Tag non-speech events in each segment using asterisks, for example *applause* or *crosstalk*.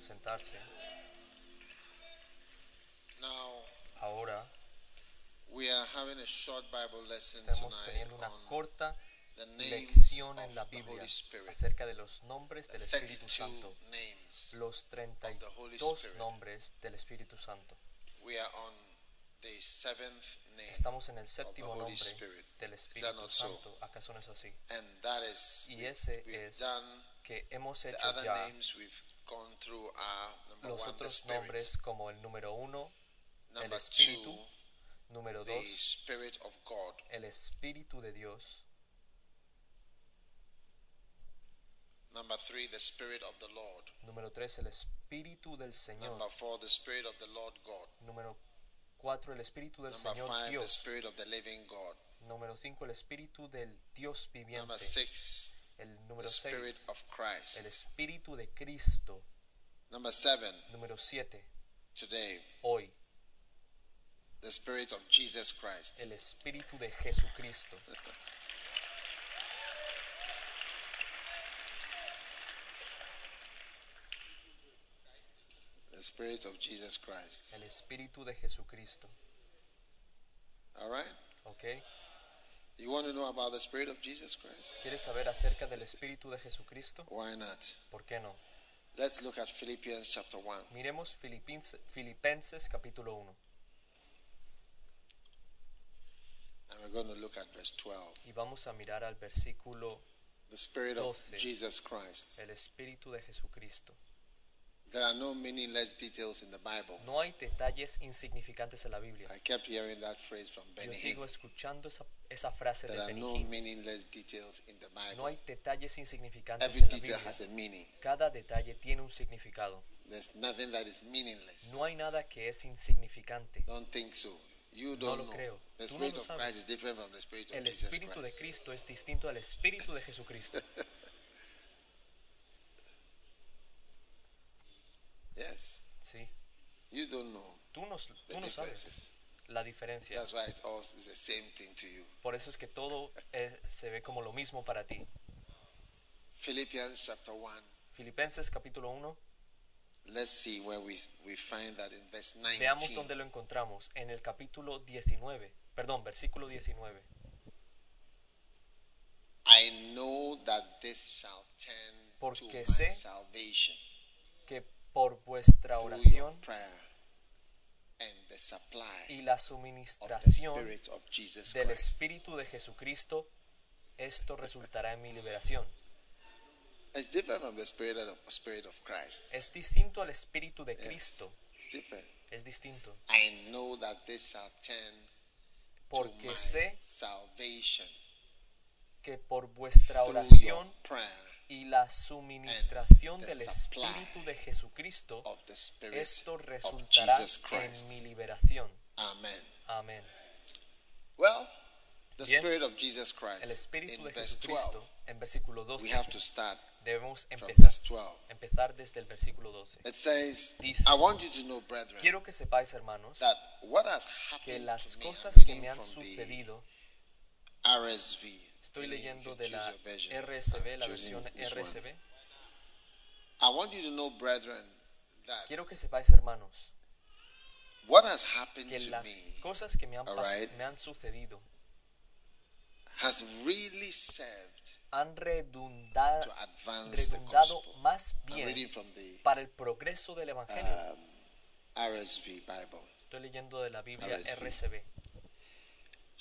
Pueden sentarse. Now, Ahora we are having a short Bible lesson estamos tonight teniendo una corta lección en la Biblia acerca de los nombres del Espíritu 32 Santo. Los Holy 32 Spirit. nombres del Espíritu Santo. We are on the seventh name. Estamos en el séptimo nombre Spirit. del Espíritu? Santo. ¿Acaso no es así? And that is, Y ese es que hemos hecho other ya names we've gone through are number los one, the otros nombres como el número uno, el Number Espíritu, two, número the dos, Spirit of God. el Espíritu de Dios, Number three, the Spirit of the Lord. número tres, el Espíritu del Señor, Number four, the Spirit of the Lord God. número cuatro, el Espíritu del Number Señor five, the Dios, Spirit of the living God. número cinco, el Espíritu del Dios Number viviente, six, el the número Spirit seis, of el Christ. Espíritu de Cristo, Number seven, número siete, today, hoy, the Spirit of Jesus Christ. el Espíritu de Jesucristo, *laughs* The Spirit of Jesus Christ. el Espíritu de Jesucristo, All right? ¿ok? You want to know about the Spirit of Jesus Christ? ¿Quieres saber acerca del Espíritu de Jesucristo? Why not? ¿Por qué no? Let's look at Philippians chapter 1. Miremos Filipenses capítulo 1 And we're going to look at verse 12. y vamos a mirar al versículo The Spirit of 12. Jesus Christ. el Espíritu de Jesucristo. There are no meaningless details in the Bible. No hay detalles insignificantes en la Biblia. I kept hearing that phrase from Benny Yo sigo escuchando esa, esa frase There de Benny no meaningless details in the No Bible. hay detalles insignificantes Every en la detail Biblia. has a meaning. Cada detalle tiene un significado. There's nothing that is meaningless. No hay nada que es insignificante. Don't think so. You No don't lo know. creo. The Tú no Spirit lo of. Christ is different from the Spirit of El Jesus Espíritu de Christ. Cristo es distinto al Espíritu de Jesucristo. *laughs* Yes. Sí. You don't know Tú no, sabes la diferencia. That's why it all is the same thing to you. Por eso es que todo eh, se ve como lo mismo para ti. Philippians chapter 1. Filipenses capítulo 1. Let's see where we, we find that in verse 19. Veamos dónde lo encontramos. En el capítulo 19. Perdón, versículo 19. I know that this shall to Porque my sé salvation Que por vuestra oración prayer y la of the suministración Spirit of Jesus del. Espíritu de Jesucristo, esto resultará en mi liberación. It's different from the Spirit of, Spirit of Christ. Es distinto al Espíritu de Cristo. It's different. Es distinto. I know that this shall turn to Porque my sé salvation que por vuestra oración prayer y la suministración del Espíritu de Jesucristo, esto resultará en mi liberación. Amen. Amén. Well, the Bien. Spirit of Jesus Christ. El Espíritu de verse 12, Jesucristo, en versículo 12, we have to start debemos empezar, verse 12. empezar desde el versículo 12. It says, Dice, I want you to know, brethren, Quiero que sepáis, hermanos, that what has que las cosas que me han sucedido, RSV. Estoy leyendo de la. RSV, I'm la versión that Quiero que sepáis, hermanos, que las cosas que me han, me han sucedido han redundado gospel. más bien para el progreso del Evangelio. um. Estoy leyendo de la Biblia RSV.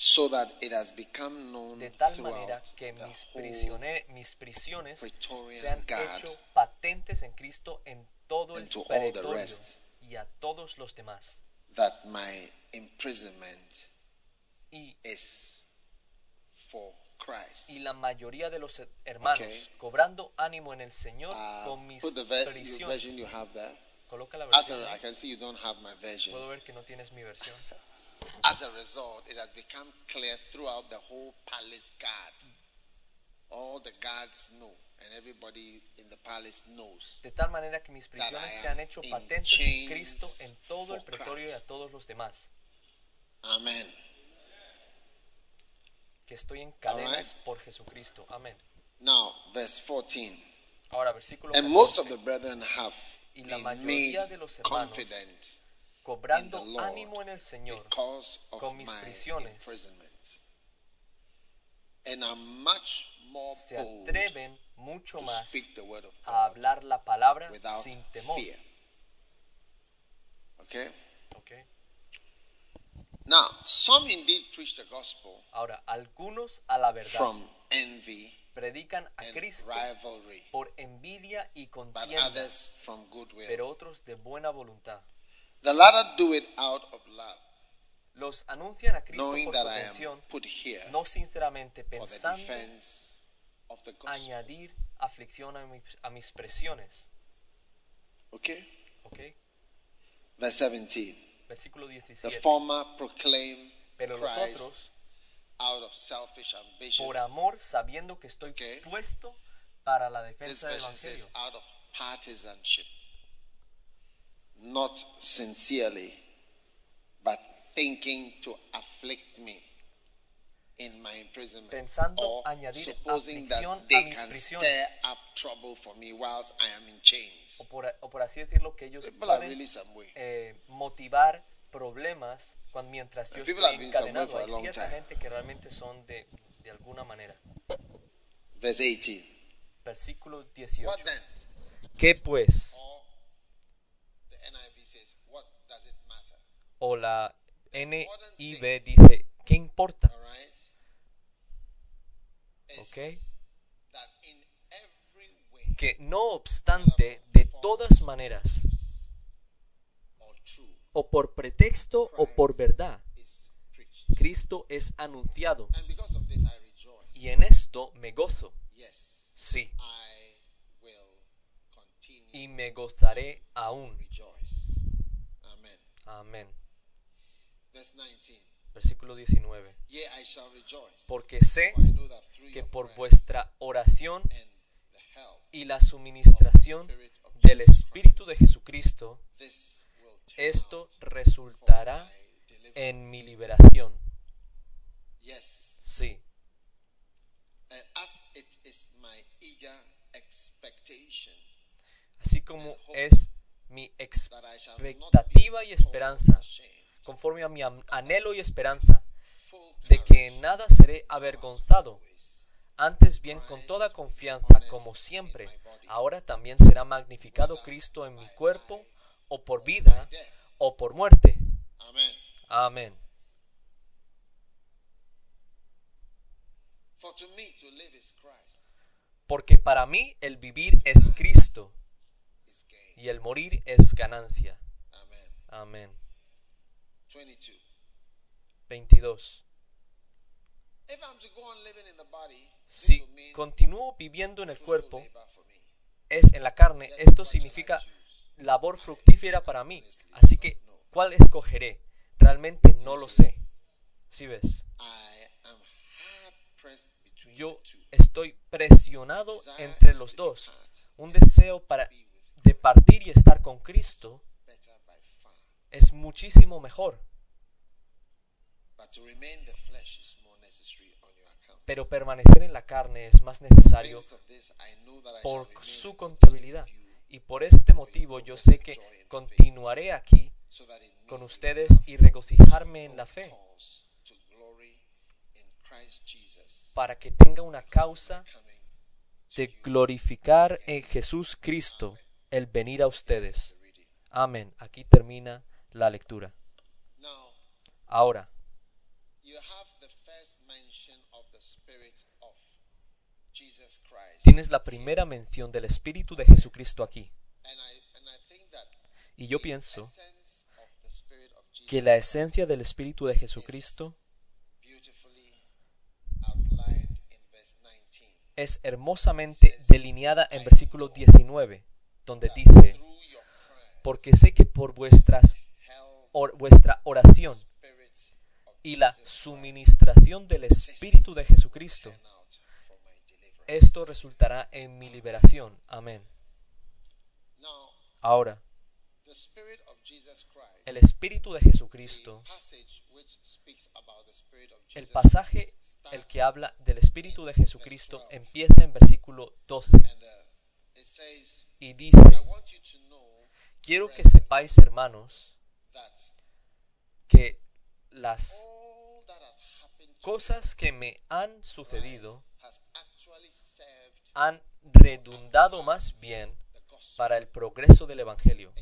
So that it has become known De tal manera que mis, prisione- mis prisiones Praetorian se han Guard hecho patentes en Cristo en todo el territorio y a todos los demás. that my imprisonment Y, is for Christ. y la mayoría de los hermanos, Ok. cobrando ánimo en el Señor Uh, con mis prisiones. version you have there. Coloca la versión. Puedo ver que no tienes mi versión. *laughs* A result, it has become clear throughout the whole palace guard. All the guards know, and everybody in the palace knows. De tal manera que mis prisiones se han hecho patentes en Cristo en todo el pretorio y a todos los demás. Amen. Que estoy en cadenas Alright. por Jesucristo. Amén. Now, verse 14. Ahora, versículo And most of 14. the brethren have Y la mayoría de los hermanos, confident Cobrando ánimo en el Señor con mis prisiones. se atreven mucho más a hablar la palabra sin temor. Okay? ¿ok? Now, some indeed preach the gospel Ahora, algunos a la verdad from envy predican a and Cristo rivalry, por envidia y but contienda, others from goodwill. pero otros de buena voluntad. The latter do it out of love, Los anuncian a Cristo knowing por that I am protección, put here no sinceramente for the pensando defense of the gospel. añadir aflicción a mis, a mis presiones. Okay? ¿ok? Verse 17. Versículo The 17. former proclaim Pero los Christ otros, out of selfish ambition. por amor, sabiendo que estoy Ok. puesto para la This defensa del version says Evangelio. out of partisanship, not sincerely, but thinking to afflict me in my imprisonment, Pensando or añadir supposing that a they mis can prisiones. stir up trouble for me whilst I am in chains. O por, o por así decirlo, que ellos People are pueden really some way. eh, motivar problemas cuando, mientras yo estoy been encadenado. for a Hay long cierta time. gente que realmente son de, de alguna manera. Verse 18. Versículo 18. What then? ¿Qué pues? Or the NIV says, what does it matter? O la NIV dice, ¿qué importa? Way Que no obstante, de todas maneras, o por pretexto o por verdad. Cristo es anunciado. Y en esto me gozo. Sí. Y me gozaré aún. Amén. Verse 19. Versículo 19. Yea, I shall rejoice. Porque sé For I know that through que your por vuestra oración and the help y la suministración del Espíritu de Jesucristo, this will turn esto resultará en mi liberación. Sí. And as it is my eager expectation Así como es mi expectativa y esperanza, conforme a mi anhelo y esperanza, de que en nada seré avergonzado. Antes bien, con toda confianza, como siempre, ahora también será magnificado Cristo en mi cuerpo, o por vida, o por muerte. Amén. Porque para mí el vivir es Cristo y el morir es ganancia. Amén. 22. 22. If I'm to go on living in the body, this Si continúo viviendo en el cuerpo, es en la carne, esto significa labor fructífera para mí. Así que, ¿cuál escogeré? Realmente no lo sé. Si ves, yo estoy presionado entre los dos. Un deseo para de partir y estar con Cristo. Es muchísimo mejor, pero permanecer en la carne es más necesario por su contabilidad. Y por este motivo yo sé que continuaré aquí con ustedes y regocijarme en la fe, para que tenga una causa de glorificar en Jesús Cristo el venir a ustedes. Amén. Aquí termina la lectura. Ahora, you have the first mention of the Spirit of Jesus Christ. tienes la primera mención del Espíritu de Jesucristo aquí. Y yo pienso que la esencia del Espíritu de Jesucristo beautifully outlined in verse 19. es hermosamente delineada en versículo 19, donde dice, porque sé que por vuestras, or- vuestra oración y la suministración del Espíritu de Jesucristo, esto resultará en mi liberación. Amén. Ahora, el Espíritu de Jesucristo, el pasaje, el que habla del Espíritu de Jesucristo, empieza en versículo 12 and uh, it says, y dice, quiero que sepáis, hermanos, que las cosas que me han sucedido han redundado más bien para el progreso del Evangelio.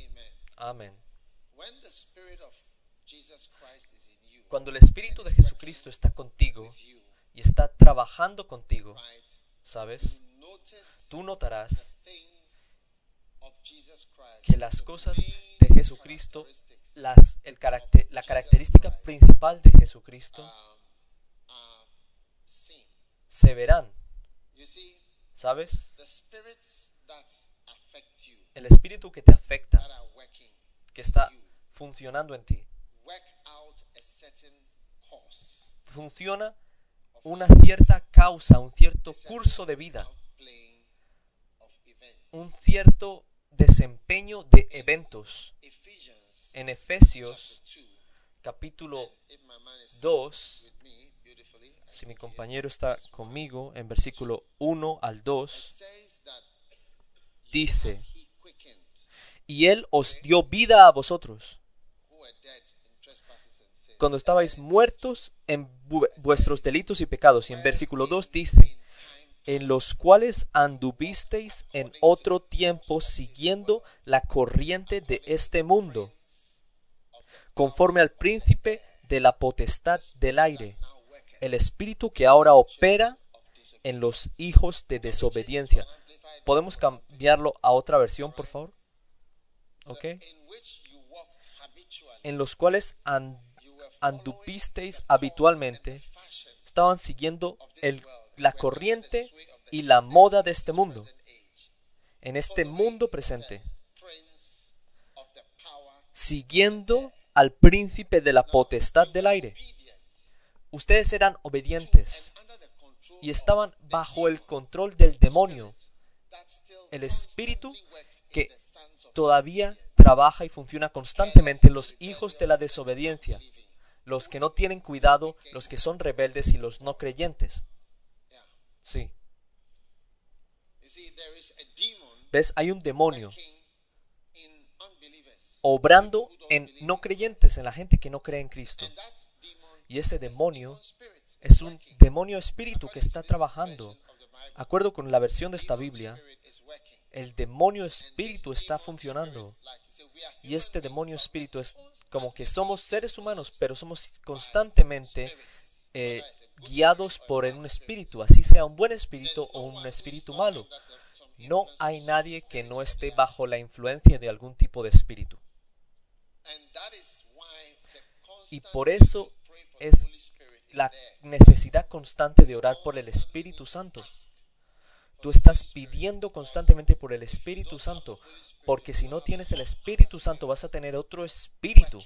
Amén. Cuando el Espíritu de Jesucristo está contigo y está trabajando contigo, ¿sabes? Tú notarás que las cosas de Jesucristo, las, el carácter, la característica principal de Jesucristo, se verán, ¿sabes? El Espíritu que te afecta, que está funcionando en ti, funciona una cierta causa, un cierto curso de vida, un cierto desempeño de eventos. En Efesios 2, capítulo if my man is 2, with me beautifully, I si mi compañero está conmigo, en versículo 1 al 2, says that you dice, y Él os dio vida a vosotros, cuando estabais muertos en vu- vuestros delitos y pecados. Y en versículo 2 dice, en los cuales anduvisteis en otro tiempo siguiendo la corriente de este mundo, conforme al príncipe de la potestad del aire, el espíritu que ahora opera en los hijos de desobediencia. ¿Podemos cambiarlo a otra versión, por favor? ¿Ok? En los cuales habitualmente, and the fashion estaban siguiendo la corriente y la moda de este mundo, en este mundo presente, siguiendo al príncipe de la potestad del aire. Ustedes eran obedientes y estaban bajo el control del demonio, el espíritu que todavía trabaja y funciona constantemente en los hijos de la desobediencia, los que no tienen cuidado, los que son rebeldes y los no creyentes. Sí, ¿ves? Hay un demonio. Obrando en no creyentes, en la gente que no cree en Cristo. Y ese demonio es un demonio espíritu que está trabajando. Acuerdo con la versión de esta Biblia, el demonio espíritu está funcionando. Y este demonio espíritu es como que somos seres humanos, pero somos constantemente eh, guiados por un espíritu, así sea un buen espíritu o un espíritu malo. No hay nadie que no esté bajo la influencia de algún tipo de espíritu. And that is why the Y por eso es la necesidad constante de orar por el Espíritu Santo. Tú estás pidiendo constantemente por el Espíritu Santo, porque si no tienes el Espíritu Santo vas a tener otro espíritu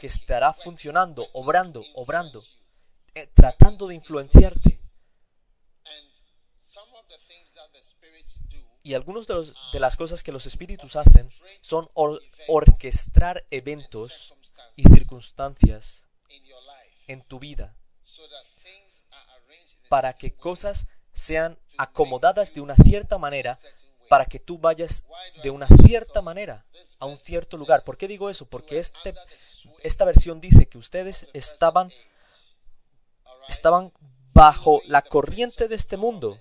que estará funcionando, obrando, obrando, eh, tratando de influenciarte. Y algunas de, de las cosas que los espíritus hacen son or- orquestar eventos y circunstancias en tu vida para que cosas sean acomodadas de una cierta manera para que tú vayas de una cierta manera a un cierto lugar. ¿Por qué digo eso? Porque este, esta versión dice que ustedes estaban, estaban bajo la corriente de este mundo,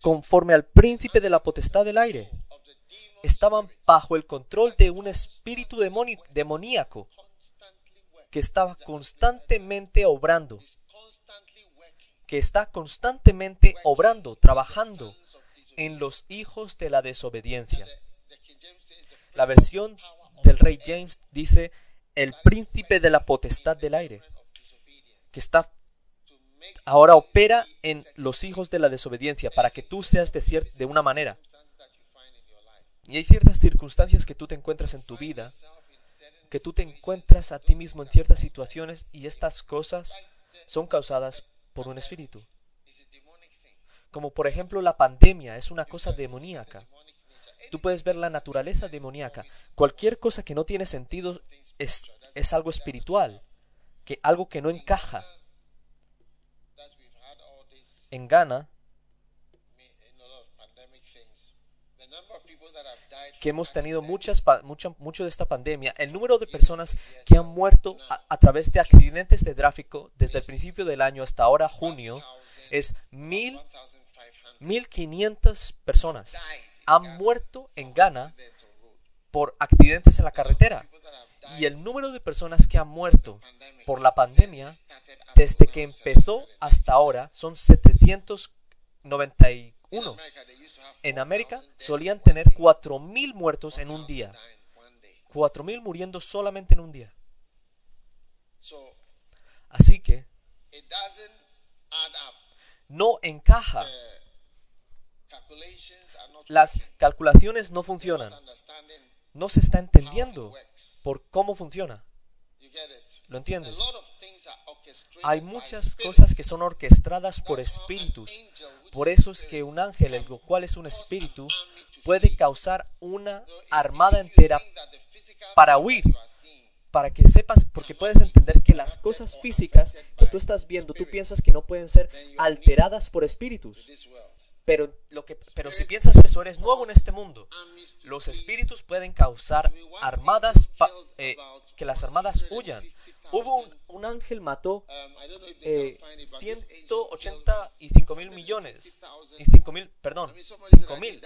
conforme al príncipe de la potestad del aire. Estaban bajo el control de un espíritu demoníaco que estaba constantemente obrando, que está constantemente obrando, trabajando en los hijos de la desobediencia. La versión del rey James dice el príncipe de la potestad del aire, que está ahora opera en los hijos de la desobediencia para que tú seas de, cier- de una manera. Y hay ciertas circunstancias que tú te encuentras en tu vida, que tú te encuentras a ti mismo en ciertas situaciones y estas cosas son causadas por un espíritu. Como por ejemplo la pandemia es una cosa demoníaca. Tú puedes ver la naturaleza demoníaca. Cualquier cosa que no tiene sentido es, es algo espiritual, que algo que no encaja. That we've had all this En Ghana, me- in a lot of pandemic things. The number of people that have died que hemos tenido muchas, mucha, mucho de esta pandemia, el número de personas que han muerto a, a través de accidentes de tráfico desde el principio del año hasta ahora, junio, es mil, 1,500 mil quinientas personas. Han muerto en Ghana por accidentes en la carretera. Y el número de personas que han muerto por la pandemia desde que empezó hasta ahora son 791. America, they used to have En América 4,000 dead solían tener day. 4.000 muertos en un día. Die in one day. 4.000 muriendo solamente en un día. Así que no encaja. Las calculaciones no funcionan. No se está entendiendo por cómo funciona. ¿Lo entiendes? Hay muchas cosas que son orquestadas por espíritus. Por eso es que un ángel, el cual es un espíritu, puede causar una armada entera para huir. para que sepas, porque puedes entender que las cosas físicas que tú estás viendo, tú piensas que no pueden ser alteradas por espíritus. Pero, lo que, pero si piensas eso, eres nuevo en este mundo. Los espíritus pueden causar armadas eh, que las armadas huyan. Hubo un, un ángel mató eh, can find it, but this angel killed 185 mil millones. 150,000. Y 5 mil, perdón, I mean, somebody said, 5 I mil.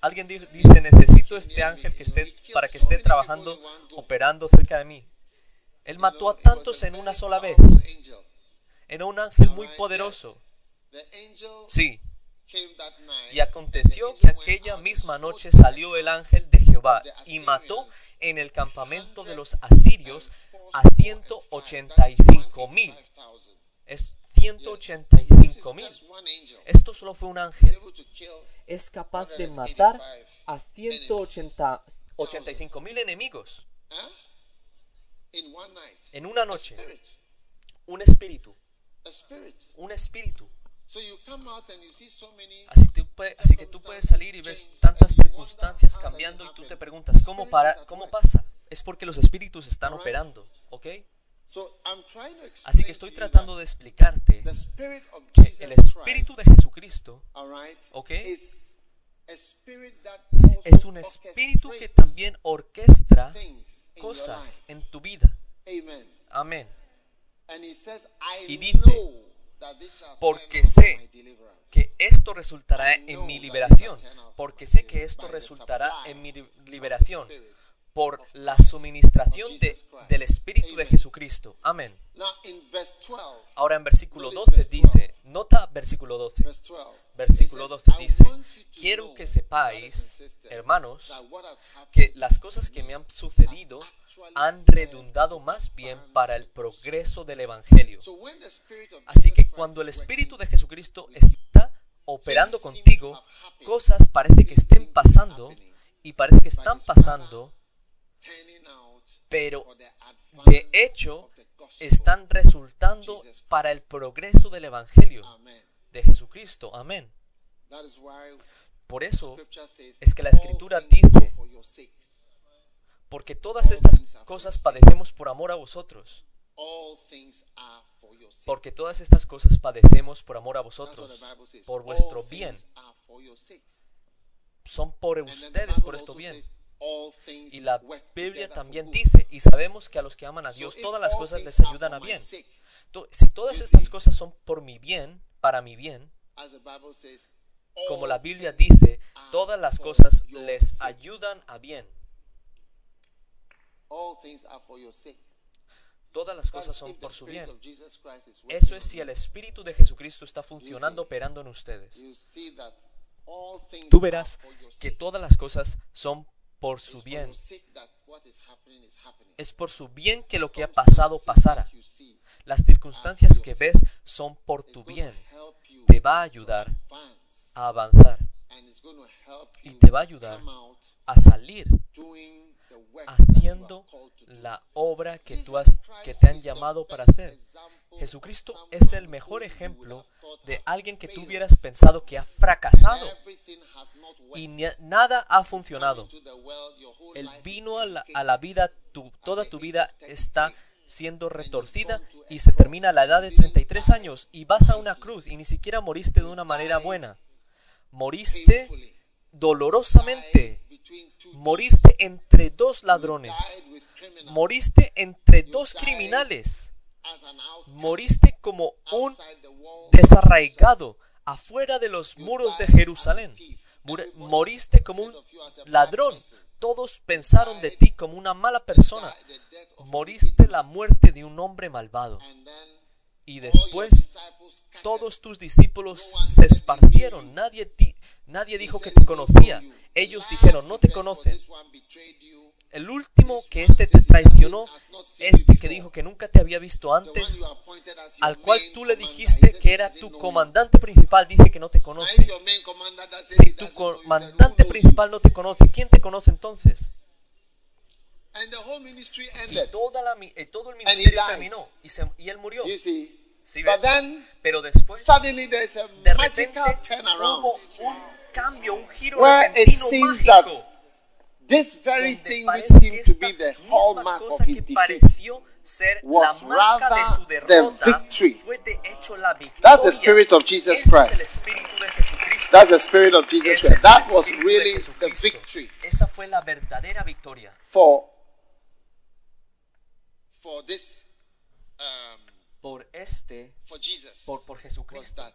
Alguien di- dice, necesito este ángel que esté, para que esté trabajando, operando cerca de mí. Él mató a tantos en una sola vez. Era un ángel muy poderoso. Sí, y aconteció que aquella misma noche salió el ángel de Jehová y mató en el campamento de los asirios a 185 mil. 185,000. Es This 185 is mil. Esto solo fue un ángel. Es capaz de 185 matar a 185 mil enemigos en una noche. Un espíritu, un espíritu. Así, tú pue- así que tú puedes salir y ves tantas circunstancias cambiando y tú te preguntas, ¿cómo, para, ¿cómo pasa? Es porque los espíritus están operando, ¿ok? Así que estoy tratando de explicarte que el espíritu de Jesucristo ¿ok? es un espíritu que también orquestra cosas en tu vida. Amen. Amén. Y dice, porque sé. Que esto resultará en mi liberación, porque sé que esto resultará en mi li- liberación por la suministración de- del Espíritu de Jesucristo. Amén. Now in verse 12, Ahora en versículo 12 dice, nota versículo 12. verse 12, Versículo it 12 says, "I dice, quiero que sepáis, hermanos, que las cosas que me han sucedido han redundado más bien para el progreso del Evangelio. Así que cuando el Espíritu de Jesucristo está operando contigo, cosas parece que estén pasando y parece que están pasando, pero de hecho están resultando para el progreso del Evangelio de Jesucristo. Amén. Por eso, es que la "All Escritura dice, porque todas estas cosas padecemos por amor a vosotros. Porque todas estas cosas padecemos por amor a vosotros, por vuestro bien. Son por ustedes, por esto bien. Says, "All things Y la Biblia también for good." dice, y sabemos que a los que aman a Dios todas las cosas les ayudan a bien. Si todas estas cosas son por mi bien, para mi bien, como la Biblia dice, todas las cosas les ayudan a bien. All things are for your sake. Todas las cosas son por su bien. Eso es si el Espíritu de Jesucristo está funcionando, operando en ustedes. Tú verás que todas las cosas son por su bien. Es por su bien que lo que ha pasado pasara. Las circunstancias que ves son por tu bien. Te va a ayudar a avanzar, y te va a ayudar a salir haciendo la obra que tú has que te han llamado para hacer. Jesucristo es el mejor ejemplo de alguien que tú hubieras pensado que ha fracasado y ni- nada ha funcionado. Él vino a la, a la vida, tu- toda tu vida está siendo retorcida y se termina a la edad de 33 años y vas a una cruz y ni siquiera moriste de una manera buena. Moriste dolorosamente. Moriste entre dos ladrones. Moriste entre dos criminales. Moriste como un desarraigado afuera de los muros de Jerusalén. Moriste como un ladrón. Todos pensaron de ti como una mala persona. Moriste la muerte de un hombre malvado. Y después todos tus discípulos se esparcieron. Nadie, nadie dijo que te conocía. Ellos dijeron, no te conocen. El último que este te traicionó, este que dijo que nunca te había visto antes, al cual tú le dijiste que era tu comandante principal, dice que no te conoce. Si tu comandante principal no te conoce, ¿quién te conoce entonces? And the whole ministry Y ended. toda la eh, todo el he ministerio died. terminó y, se- y él murió. You see. ¿Sí But then Pero después, suddenly there's a de magical repente, turnaround hubo un cambio, un giro where it repentino seems that mágico. this very thing which seemed to be the hallmark of his defeat ser la was marca de su rather the victory. fue de hecho la victoria. That's the spirit of Jesus Ese es el Christ. espíritu de Jesucristo. That's the spirit of Jesus Ese Christ. That was really the victory Esa fue la verdadera victoria for for this um, por este, for Jesus por, por was Jesucristo. that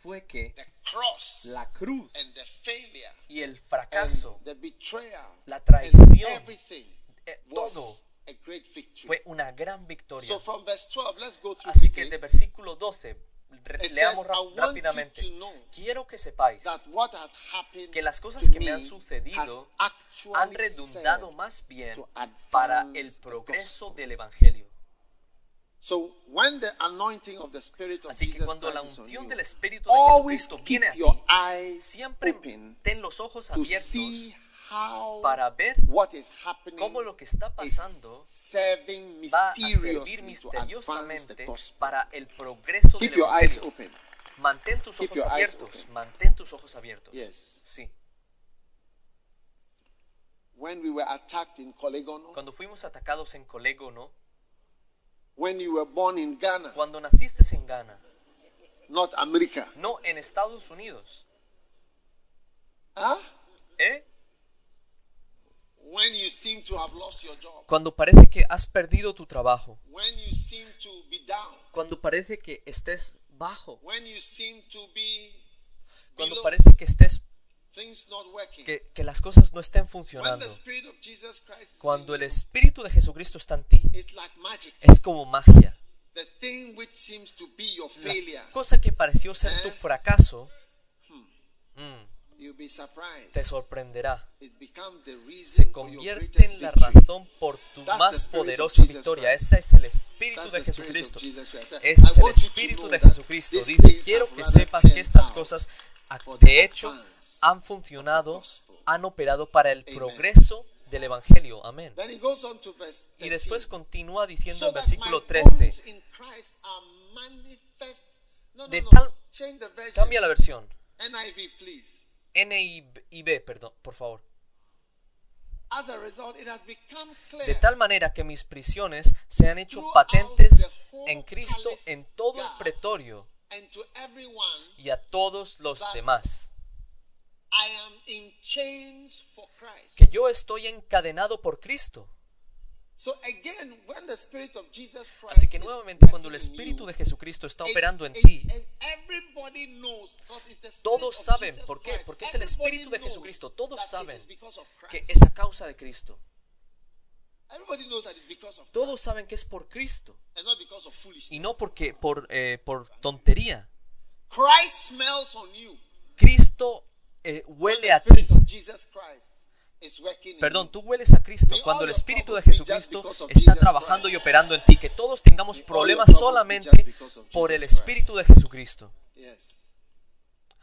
Fue que the cross la cruz and the failure y el and fracaso, the betrayal la and traición, everything eh, todo a great victory. fue una gran victoria. So from verse 12, let's go through Así que de versículo 12, re- It leamos rápidamente. Quiero que sepáis que las cosas que me han sucedido han redundado más bien para el progreso del Evangelio. So when the anointing of the Spirit of Así que cuando la unción del Espíritu de Jesucristo viene a ti, siempre ten los ojos to abiertos para ver what is happening cómo lo que está is pasando va a servir misteriosamente para el progreso Keep del your eyes Evangelio. open. Mantén tus ojos abiertos, mantén tus ojos abiertos. Yes. Sí. When we were attacked in Kolegono, Cuando fuimos atacados en Colégono, when you were born in Ghana, cuando naciste en Ghana, not America. no en Estados Unidos, Huh? ¿eh? When you seem to have lost your job, Cuando parece que has perdido tu trabajo, when you seem to be down, cuando parece que estés bajo, when you seem to be cuando parece que estés things not working. que, que las cosas no estén funcionando. Cuando el Espíritu de Jesucristo está en ti, es como magia. The thing which seems to be your La failure, cosa que pareció ser tu fracaso, mm, you'll be surprised. Te sorprenderá. Se convierte en la razón por tu más poderosa victoria. Ese es el Espíritu de Jesucristo. Ese es el Espíritu de Jesucristo. Dice, quiero que sepas que estas cosas, a- for the de hecho, han funcionado, han operado para el progreso del Evangelio. Amén. Y 13. después continúa diciendo en versículo my 13, bones in Christ are manifest. No, no, De tal- cambia la versión. NIV, please. NIB, perdón, por favor. As a result, it has become clear De tal manera que mis prisiones se han hecho patentes en Cristo en todo el pretorio and to everyone y a todos los demás. Que yo estoy encadenado por Cristo. Así que nuevamente cuando el Espíritu de Jesucristo está operando en ti, it- everybody knows, because it's the Spirit todos of saben, Jesus ¿por qué? Christ. Porque es el Espíritu de knows Jesucristo, todos saben is because of que Christ. es a causa de Cristo. Everybody knows that it's because of Christ, Todos saben que es por Cristo and not because of foolishness. y no porque por, eh, por tontería. Christ smells on you. Cristo eh, huele a ti. Perdón, tú hueles a Cristo cuando el Espíritu de Jesucristo está trabajando y operando en ti. Que todos tengamos problemas solamente por el Espíritu de Jesucristo.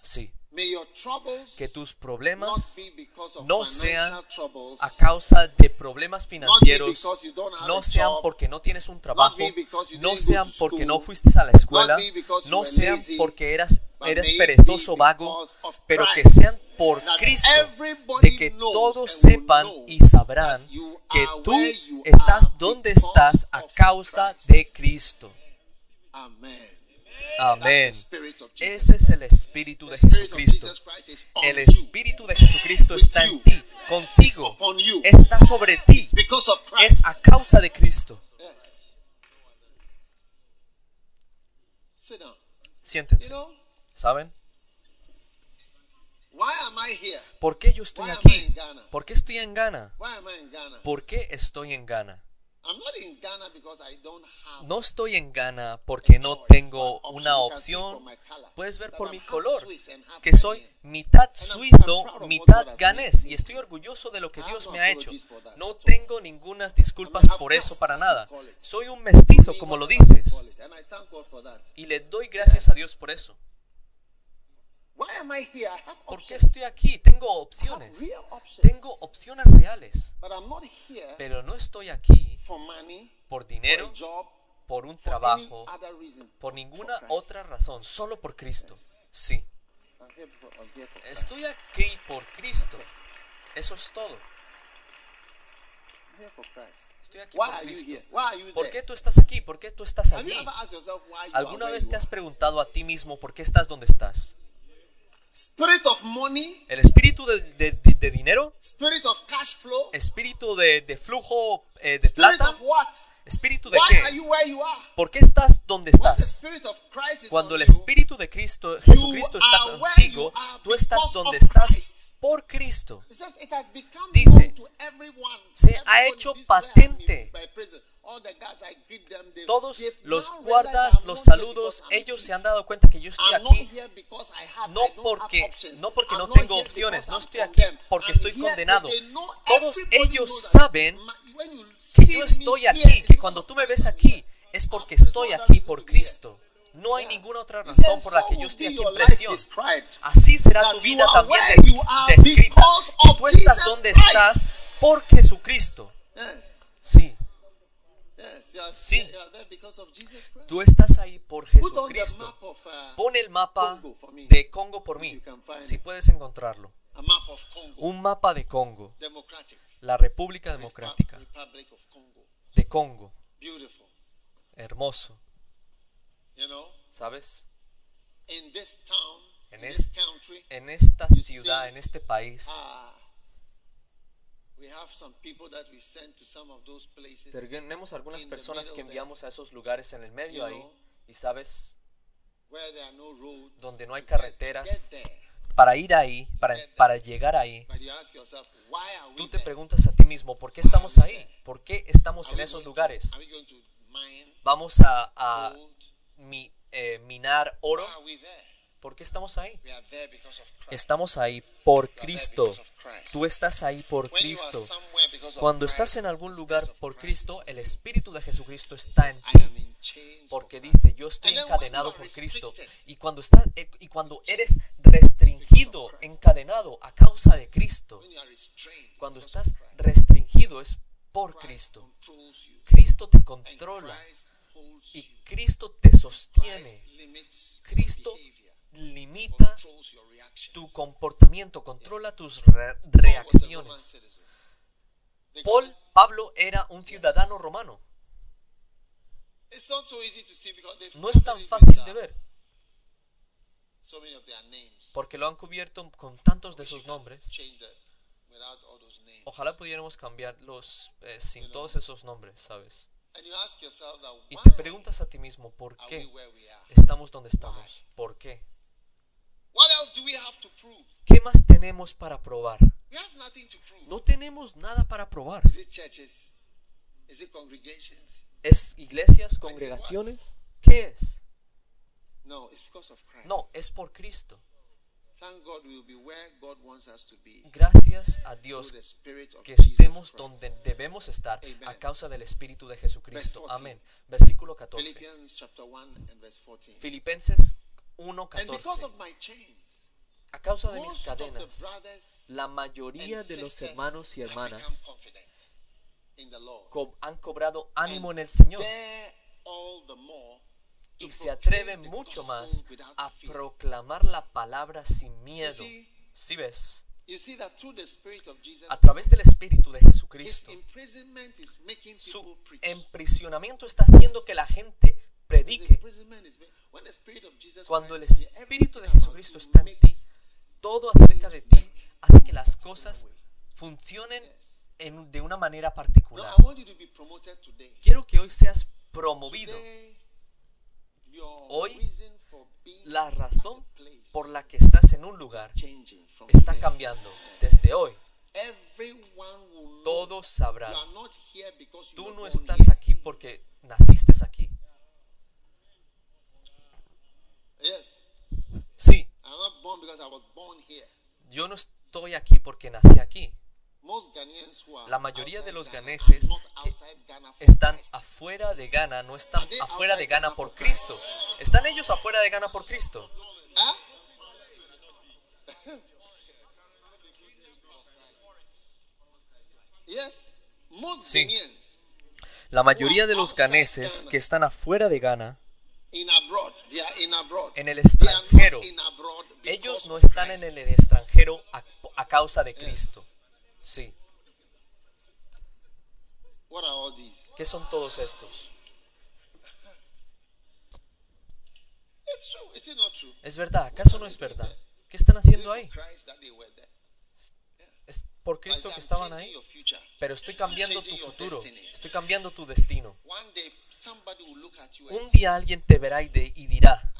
Sí, que tus problemas no sean troubles, a causa de problemas financieros, no sean porque no tienes un trabajo, no sean porque no fuiste a la escuela, no sean porque eras, eres perezoso, vago, pero que sean por Cristo, de que todos sepan y sabrán que tú estás donde estás a causa de Cristo. Amen. Amén. Ese es el Espíritu de Jesucristo. El. Espíritu de Jesucristo está en ti, contigo, está sobre ti, es a causa de Cristo. Siéntense, ¿saben? ¿Por qué yo estoy aquí? ¿Por qué estoy en Ghana? ¿Por qué estoy en Ghana? No estoy en Ghana porque no tengo una opción. Puedes ver por mi color que soy mitad suizo, mitad ganés y estoy orgulloso de lo que Dios me ha hecho. No tengo ninguna disculpas por eso para nada. Soy un mestizo, Me, como lo dices. Y le doy gracias a Dios por eso. Why am I here? I have ¿Por qué estoy aquí? Tengo I have opciones. real options. Tengo opciones reales. But I'm not here Pero no estoy aquí for money, por dinero, por un trabajo, por For ninguna Christ. otra razón, solo por Cristo. Sí. I'm here for, I'm here for Christ. Estoy aquí por Cristo. Eso es todo. I'm here for Christ. Estoy aquí por Cristo. ¿Por qué tú estás aquí? ¿Por qué tú estás allí? ¿Alguna vez te has preguntado a ti mismo por qué estás donde estás? Spirit of money, ¿El espíritu de, de- de- de dinero? spirit of cash flow, ¿Espíritu de, de flujo eh, de spirit plata? of what? ¿Espíritu de Why are qué? you where you are? ¿Por qué estás donde estás? Cuando el espíritu de Cristo, Jesucristo está are contigo, are tú estás donde estás. Por Cristo. Dice, se ha hecho patente. Todos los guardas, los saludos, ellos se han dado cuenta que yo estoy aquí no porque no porque no tengo opciones, no estoy aquí porque estoy condenado. Todos ellos saben que yo estoy aquí, que cuando tú me ves aquí es porque estoy aquí por Cristo. No hay ninguna otra razón por la que yo estoy aquí en presión. Así será tu vida también descrita. Y tú estás donde estás por Jesucristo. Sí, Sí. tú estás ahí por Jesucristo. uh, Pon el mapa de Congo por mí, si puedes encontrarlo. Un mapa de Congo, la República Democrática de Congo. Hermoso, you know. ¿sabes? In this town, En in this country, En esta ciudad, see, en este país, we have some people that we send to some of those places. tenemos algunas personas que enviamos a esos lugares en el medio ahí, know. y sabes, where there are no roads, Donde no hay to get- carreteras. get there. para ir ahí, para, para llegar ahí, yourself, tú te there? preguntas a ti mismo, ¿por qué estamos ahí? ¿Por qué estamos en esos lugares? Vamos a, a? Mi- eh, minar oro? ¿por qué estamos ahí? Estamos ahí por Cristo. Tú estás ahí por Cristo. Cuando estás en algún lugar por Cristo, is el. Espíritu de Jesucristo está en ti. Porque dice, yo estoy encadenado por Cristo. Y cuando, está, eh, y cuando eres restringido, encadenado a causa de Cristo, cuando estás restringido es por Cristo. Cristo te controla y. Cristo te sostiene. Cristo limita tu comportamiento, controla tus re- reacciones. Paul, Pablo era un ciudadano romano. No es tan fácil de ver porque lo han cubierto con tantos de sus nombres. Ojalá pudiéramos cambiarlos eh, sin todos esos nombres, ¿sabes? And you ask yourself that Y te preguntas a ti mismo, ¿por qué estamos donde estamos? ¿Por qué? ¿Qué más tenemos para probar? No tenemos nada para probar. ¿Es iglesias, congregaciones? ¿Qué es? No, it's because of Christ. No, es por Cristo. Gracias a Dios que estemos donde debemos estar a causa del Espíritu de Jesucristo. Verse 14. Amén. Versículo 14. Philippians chapter 1 and verse 14. Filipenses And because 1:14. of my chains, A causa de mis cadenas, la mayoría de los hermanos y hermanas han cobrado ánimo en el Señor y se atreven mucho más a proclamar la palabra sin miedo. Si ves, of Jesus, a través del Espíritu de Jesucristo, su emprisionamiento está haciendo que la gente predique. Cuando el Espíritu de Jesucristo está en ti, todo acerca de ti hace que las cosas funcionen en- de una manera particular. Quiero que hoy seas promovido. Hoy, La razón por la que estás en un lugar está cambiando desde hoy. Todos sabrán. Tú no estás aquí porque naciste aquí. Sí, yo no estoy aquí porque nací aquí. La mayoría de los ganeses que están afuera de Ghana, no están afuera de Ghana por? Cristo. ¿Están ellos afuera de Ghana por Cristo? *laughs* Most Sí. La mayoría de los ganeses que están afuera de Ghana, en el extranjero, ellos no están en el extranjero a, a causa de Cristo. Sí. What are all these? ¿Qué son todos estos? It's true. Is it not true? ¿Es verdad? ¿Acaso no es verdad? ¿Qué están haciendo ahí? Es por Cristo que estaban ahí. Pero estoy cambiando tu futuro. Estoy cambiando tu destino. Un día alguien te verá y, de- y dirá,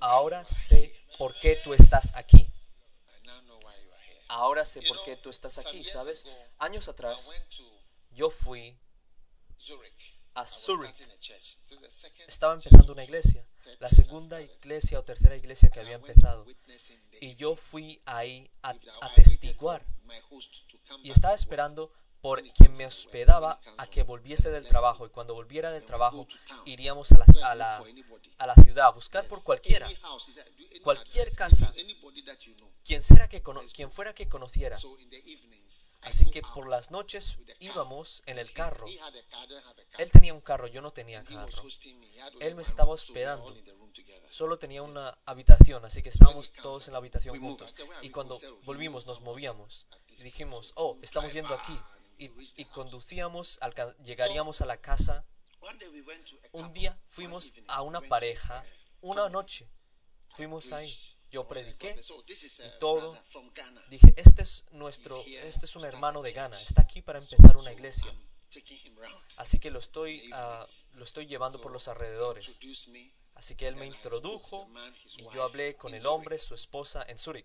ahora sé por qué tú estás aquí. I now know why you are here. Ahora sé por qué tú estás aquí, ¿sabes? Años atrás yo fui a Zurich. Estaba empezando una iglesia, la segunda iglesia o tercera iglesia que había empezado. Y yo fui ahí a, a testiguar y estaba esperando por quien me hospedaba a que volviese del trabajo. Y cuando volviera del trabajo, iríamos a la, a la, a la ciudad, a buscar por cualquiera, Cualquier casa. quien, que quien fuera que conociera. Así que por las noches íbamos en el carro. Él tenía un carro, yo no tenía carro. Él me estaba hospedando. Solo tenía una habitación, así que estábamos todos en la habitación juntos. Y cuando volvimos nos movíamos y dijimos, oh, estamos yendo aquí. Y, y conducíamos, llegaríamos a la casa. Un día fuimos a una pareja, uh, una noche. Fuimos ahí. Yo prediqué. a todo. Dije, este es nuestro, este es un hermano de Ghana. Está aquí para empezar una iglesia. Así que lo estoy, ah, lo estoy llevando por los alrededores. Así que él me introdujo y yo hablé con el hombre, su esposa en said,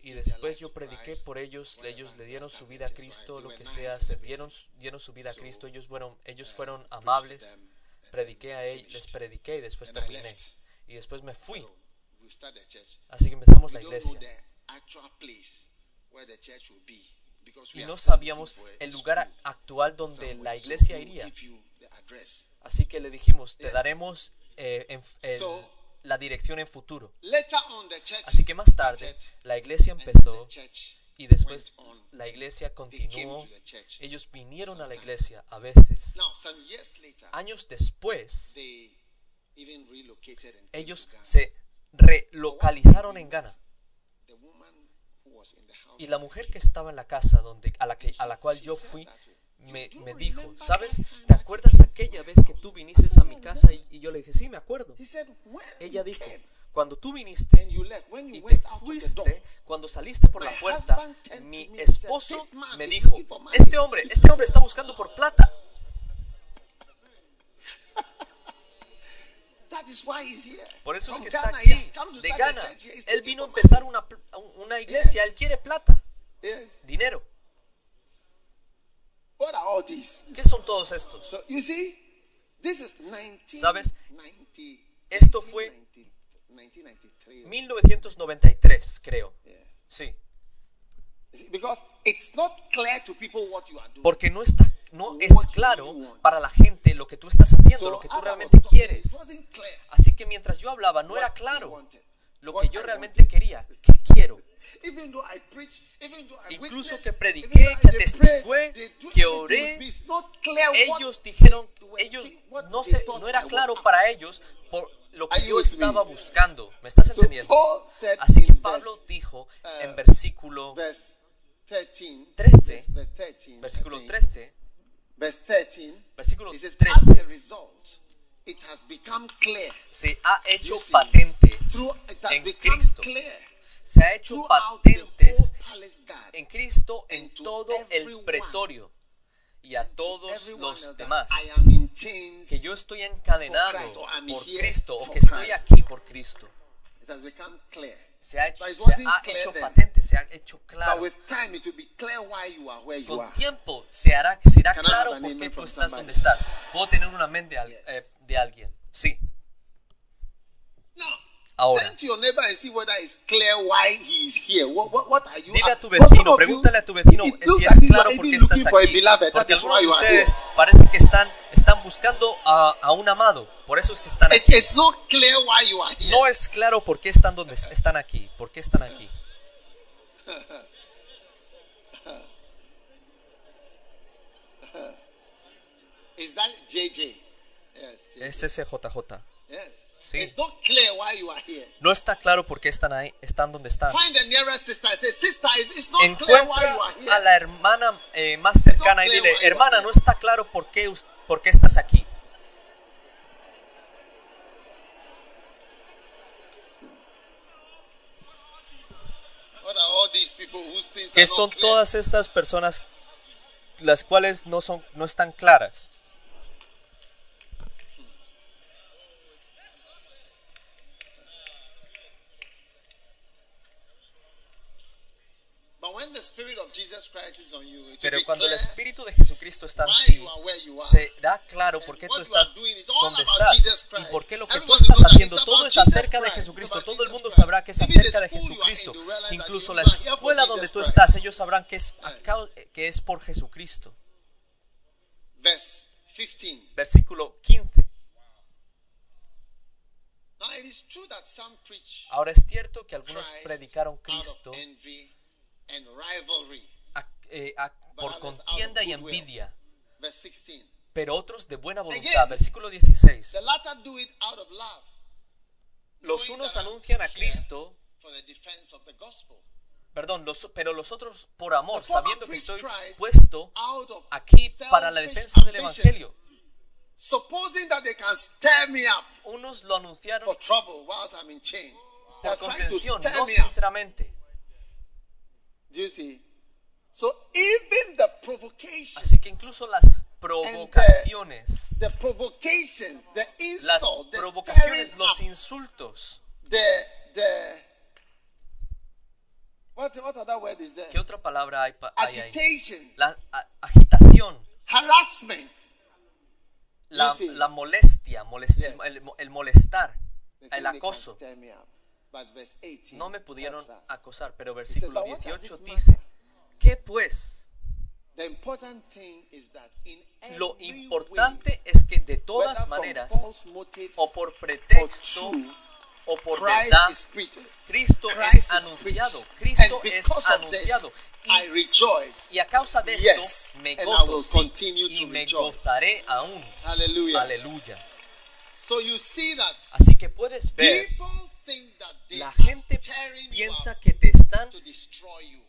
Y "Give their después yo prediqué Christ." por ellos, ellos le dieron su vida a Cristo, lo que sea, se dieron, dieron su vida a Cristo, ellos fueron, ellos fueron amables, prediqué a ellos, les prediqué y después terminé. Y después me fui. Así que empezamos la iglesia. Y no sabíamos el lugar actual donde la iglesia iría. Así que le dijimos, te daremos eh, en- el- la dirección en futuro. Later on, the church Así que más tarde la iglesia empezó y después la iglesia continuó. Ellos vinieron a la iglesia a veces. Now, some years later, Años después, they even relocated and came ellos se relocalizaron en Ghana. Y la mujer que estaba en la casa donde, a, la que, a la cual yo fui me, me dijo, ¿sabes? ¿Te acuerdas aquella vez que tú viniste a mi casa? Y, y yo le dije, sí, me acuerdo. Ella dijo, Cuando tú viniste y te fuiste, cuando saliste por la puerta, mi esposo "This man me dijo, looking for money." este hombre, este hombre está buscando por plata. *laughs* Por eso es que está aquí, de Ghana. Él vino a empezar una, una iglesia, él quiere plata, dinero. What are all these? ¿Qué son todos estos? So you see, this is 1990. ¿Sabes? Esto fue 1993. 1993, creo. Yeah. Sí. You see, Because it's not clear to people what you are doing. Porque no está, no es claro para la gente lo que tú estás haciendo, lo que tú realmente quieres. Así que mientras yo hablaba, no era claro lo que yo realmente quería, que quiero. Incluso que prediqué, que atestigué, que oré, Ellos dijeron, ellos no thought no era claro para ellos por lo que yo estaba buscando. ¿Me estás entendiendo? Así que Pablo dijo uh, en versículo verse 13, 13, yes, verse 13, I versículo think. 13, verse 13, versículo it says, 13, as a result, it has become clear se ha hecho patente, through it has En become Cristo. clear se ha hecho patentes en Cristo en todo el pretorio y a to todos los demás que yo estoy encadenado por Cristo o que estoy aquí por Cristo. It has become clear. Se ha hecho, se ha hecho then. patente, se ha hecho But claro. with time, it will be clear why you are where you Con are. tiempo se hará, será Can claro por qué tú estás somebody? donde estás. Puedo tener una mente Yes. eh, de alguien. Sí. Ahora. turn to your neighbor and see whether it's clear why he is here. What, what, what are you? Dile a tu vecino, pregúntale a tu vecino si es claro por qué estás aquí. Porque algunos de ustedes parece que están, están buscando a, a un amado. Por eso es que están aquí. it's not clear why you are here. No es claro por qué están donde están aquí. ¿Por qué están aquí? *laughs* JJ. Es ese JJ. Sí. It's not clear why you are here. No está claro por qué están ahí, están donde están. Find the nearest sister and say, Sister, it's, not clear why you are Encuentra here. a la hermana eh, más cercana y dile, hermana, here." no está claro por qué, por qué estás aquí. What are all these people whose things Que are son todas estas personas las cuales no son no están claras. But when the Spirit of Jesus Christ is on you, it will Pero cuando el Espíritu de Jesucristo está en ti, you are where you are. será claro por qué tú estás donde estás Jesus y Christ. por qué lo que tú estás haciendo todo es Jesus acerca de Christ. Jesucristo. Todo el mundo sabrá que es acerca de Jesucristo. Incluso la escuela Jesus donde tú estás, ellos sabrán que es, que es por Jesucristo. Verse 15. Versículo 15. Now it is true that some preach Ahora es cierto que algunos predicaron Cristo and rivalry. a- eh, a- por contienda y envidia, Verse 16. pero otros de buena voluntad. Versículo 16. The latter do it out of love. Los unos anuncian a Cristo, perdón, los, pero los otros por amor, sabiendo que estoy puesto aquí para la defensa del Evangelio. Supposing that they can stir me up Unos lo anunciaron for trouble whilst I'm in chain. Por contención, no sinceramente. Do you see? So even the provocation, Así que incluso las provocaciones, the provocations, the las insult, provocaciones, los insultos. the the what what other word is there? ¿Qué otra palabra hay, ahí? La a- agitación, harassment. la, molestia, molest- el, molestar, el acoso. Stir me up. But verse 18 No me pudieron acosar, pero versículo "But what does 18 it dice? ¿qué pues? The important thing is that in Lo importante es que de todas maneras, o por or pretexto, o por verdad. Cristo es anunciado. Cristo es anunciado. I Y, y a causa de esto me gozo will sí, continue y to me gozaré aún. Aleluya. Así que puedes ver, la gente piensa que te están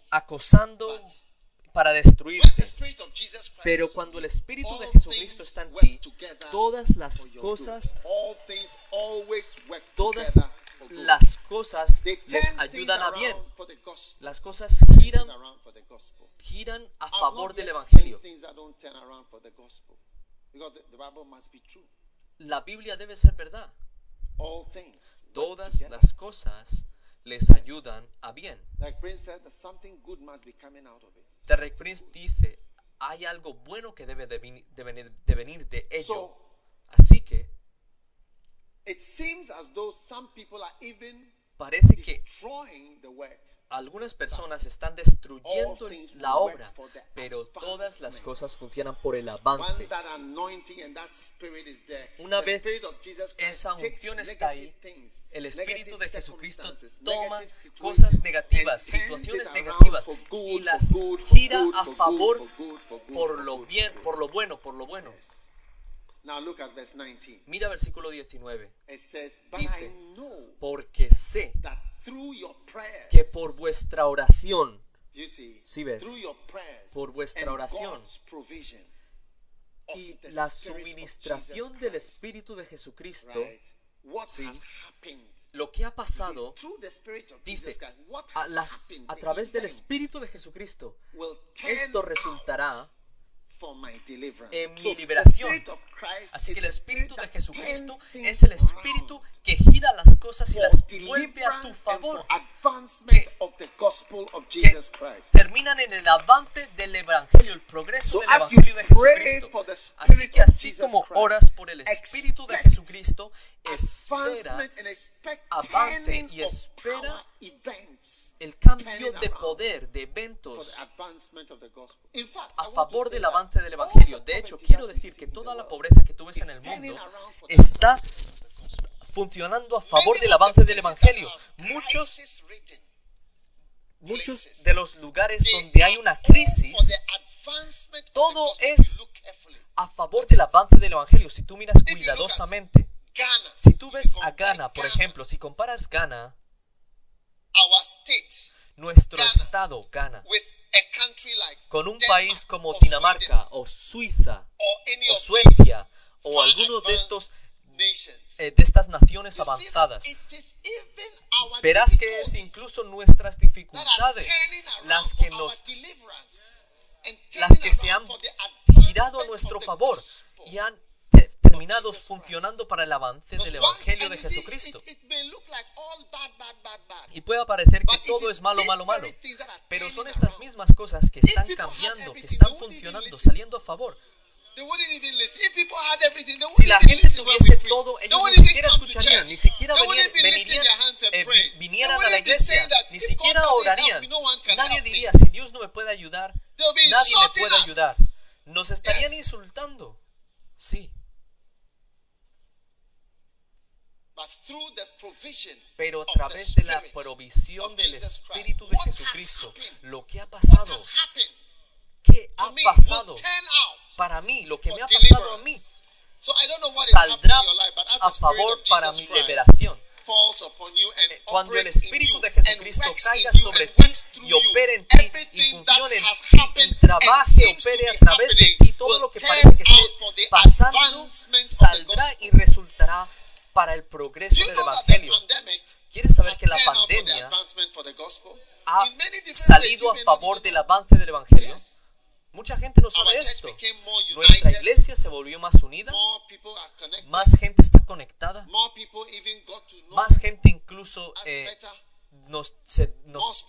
acosando para destruirte. Pero cuando el Espíritu de Jesucristo está en ti, todas las cosas, todas las cosas les ayudan a bien. Las cosas giran, things around for the gospel. giran a favor del Evangelio. La Biblia debe ser verdad. Todas las cosas les ayudan a bien. Like Prince said, that something good must be coming out of it. Derek Prince dice, hay algo bueno que debe de, de venir, de venir de ello. Así que it seems as though some people are even parece que destroying the work. Algunas personas están destruyendo la obra, pero todas las cosas funcionan por el avance. Una vez esa unción está ahí, El Espíritu de Jesucristo toma cosas negativas, situaciones negativas y las gira a favor por lo bien, por lo bueno, por lo bueno. Now look at verse 19. Mira versículo 19. It says, But Dice, I know Porque sé that through your prayers, que por vuestra oración, you see, Sí ves. through your prayers Por vuestra oración y la suministración del Espíritu de Jesucristo, right? What Sí. has happened? lo que ha pasado, through the Spirit of dice, a, las- happened, a the través del Espíritu de Jesucristo, esto resultará. En mi liberación. Spirit of Christ Así que el the Espíritu de Jesucristo es el Espíritu que gira las cosas y for las vuelve a tu favor. Que- of the gospel of que Jesus Christ. terminan en el avance del Evangelio, el progreso So del Evangelio de Jesucristo. Así que así como oras por el Espíritu de Jesucristo, espera avance y espera el cambio de poder, de eventos a favor del avance del Evangelio. De hecho, quiero decir que toda la pobreza que tú ves en el mundo está advancement of the gospel. funcionando a favor del avance del Evangelio. Muchos, muchos de los lugares donde hay una crisis todo es a favor del avance del Evangelio. Si tú miras cuidadosamente, si tú ves a Ghana, por ejemplo, si comparas Ghana, our state, nuestro Ghana. estado, Ghana, with a country like con un Denmark país como or Dinamarca o Suiza Sweden, or any o Suecia o alguno de estos eh, de estas naciones avanzadas, verás que es incluso nuestras dificultades las que nos las que se han girado a nuestro favor y han te- terminado Jesus Christ. funcionando para el avance del Evangelio de Jesucristo. Y puede parecer que todo es malo, malo, malo. Pero son estas mismas cosas que están cambiando, que están funcionando, saliendo a favor. Si la gente tuviese todo, ellos ni siquiera escucharían, ni siquiera venirían, eh, vinieran a la iglesia, ni siquiera orarían. Nadie diría, si Dios no me puede ayudar, nadie me puede ayudar. Nos estarían insultando. Sí, But through the provision pero a través de la provisión del Espíritu de Jesucristo, lo que ha pasado, ¿qué ha pasado para mí? Lo que me ha pasado a mí saldrá a favor para mi liberación. and Cuando el Espíritu de Jesucristo caiga sobre ti y opere en ti y funcione en ti y trabaje, opere a través de ti, todo lo que parece que esté pasando saldrá y resultará para el progreso del Evangelio. ¿Quieres saber que la pandemia ha salido a favor del avance del Evangelio? Mucha gente no sabe esto. Nuestra iglesia se volvió más unida, más gente está conectada, más gente incluso us eh, nos, se, nos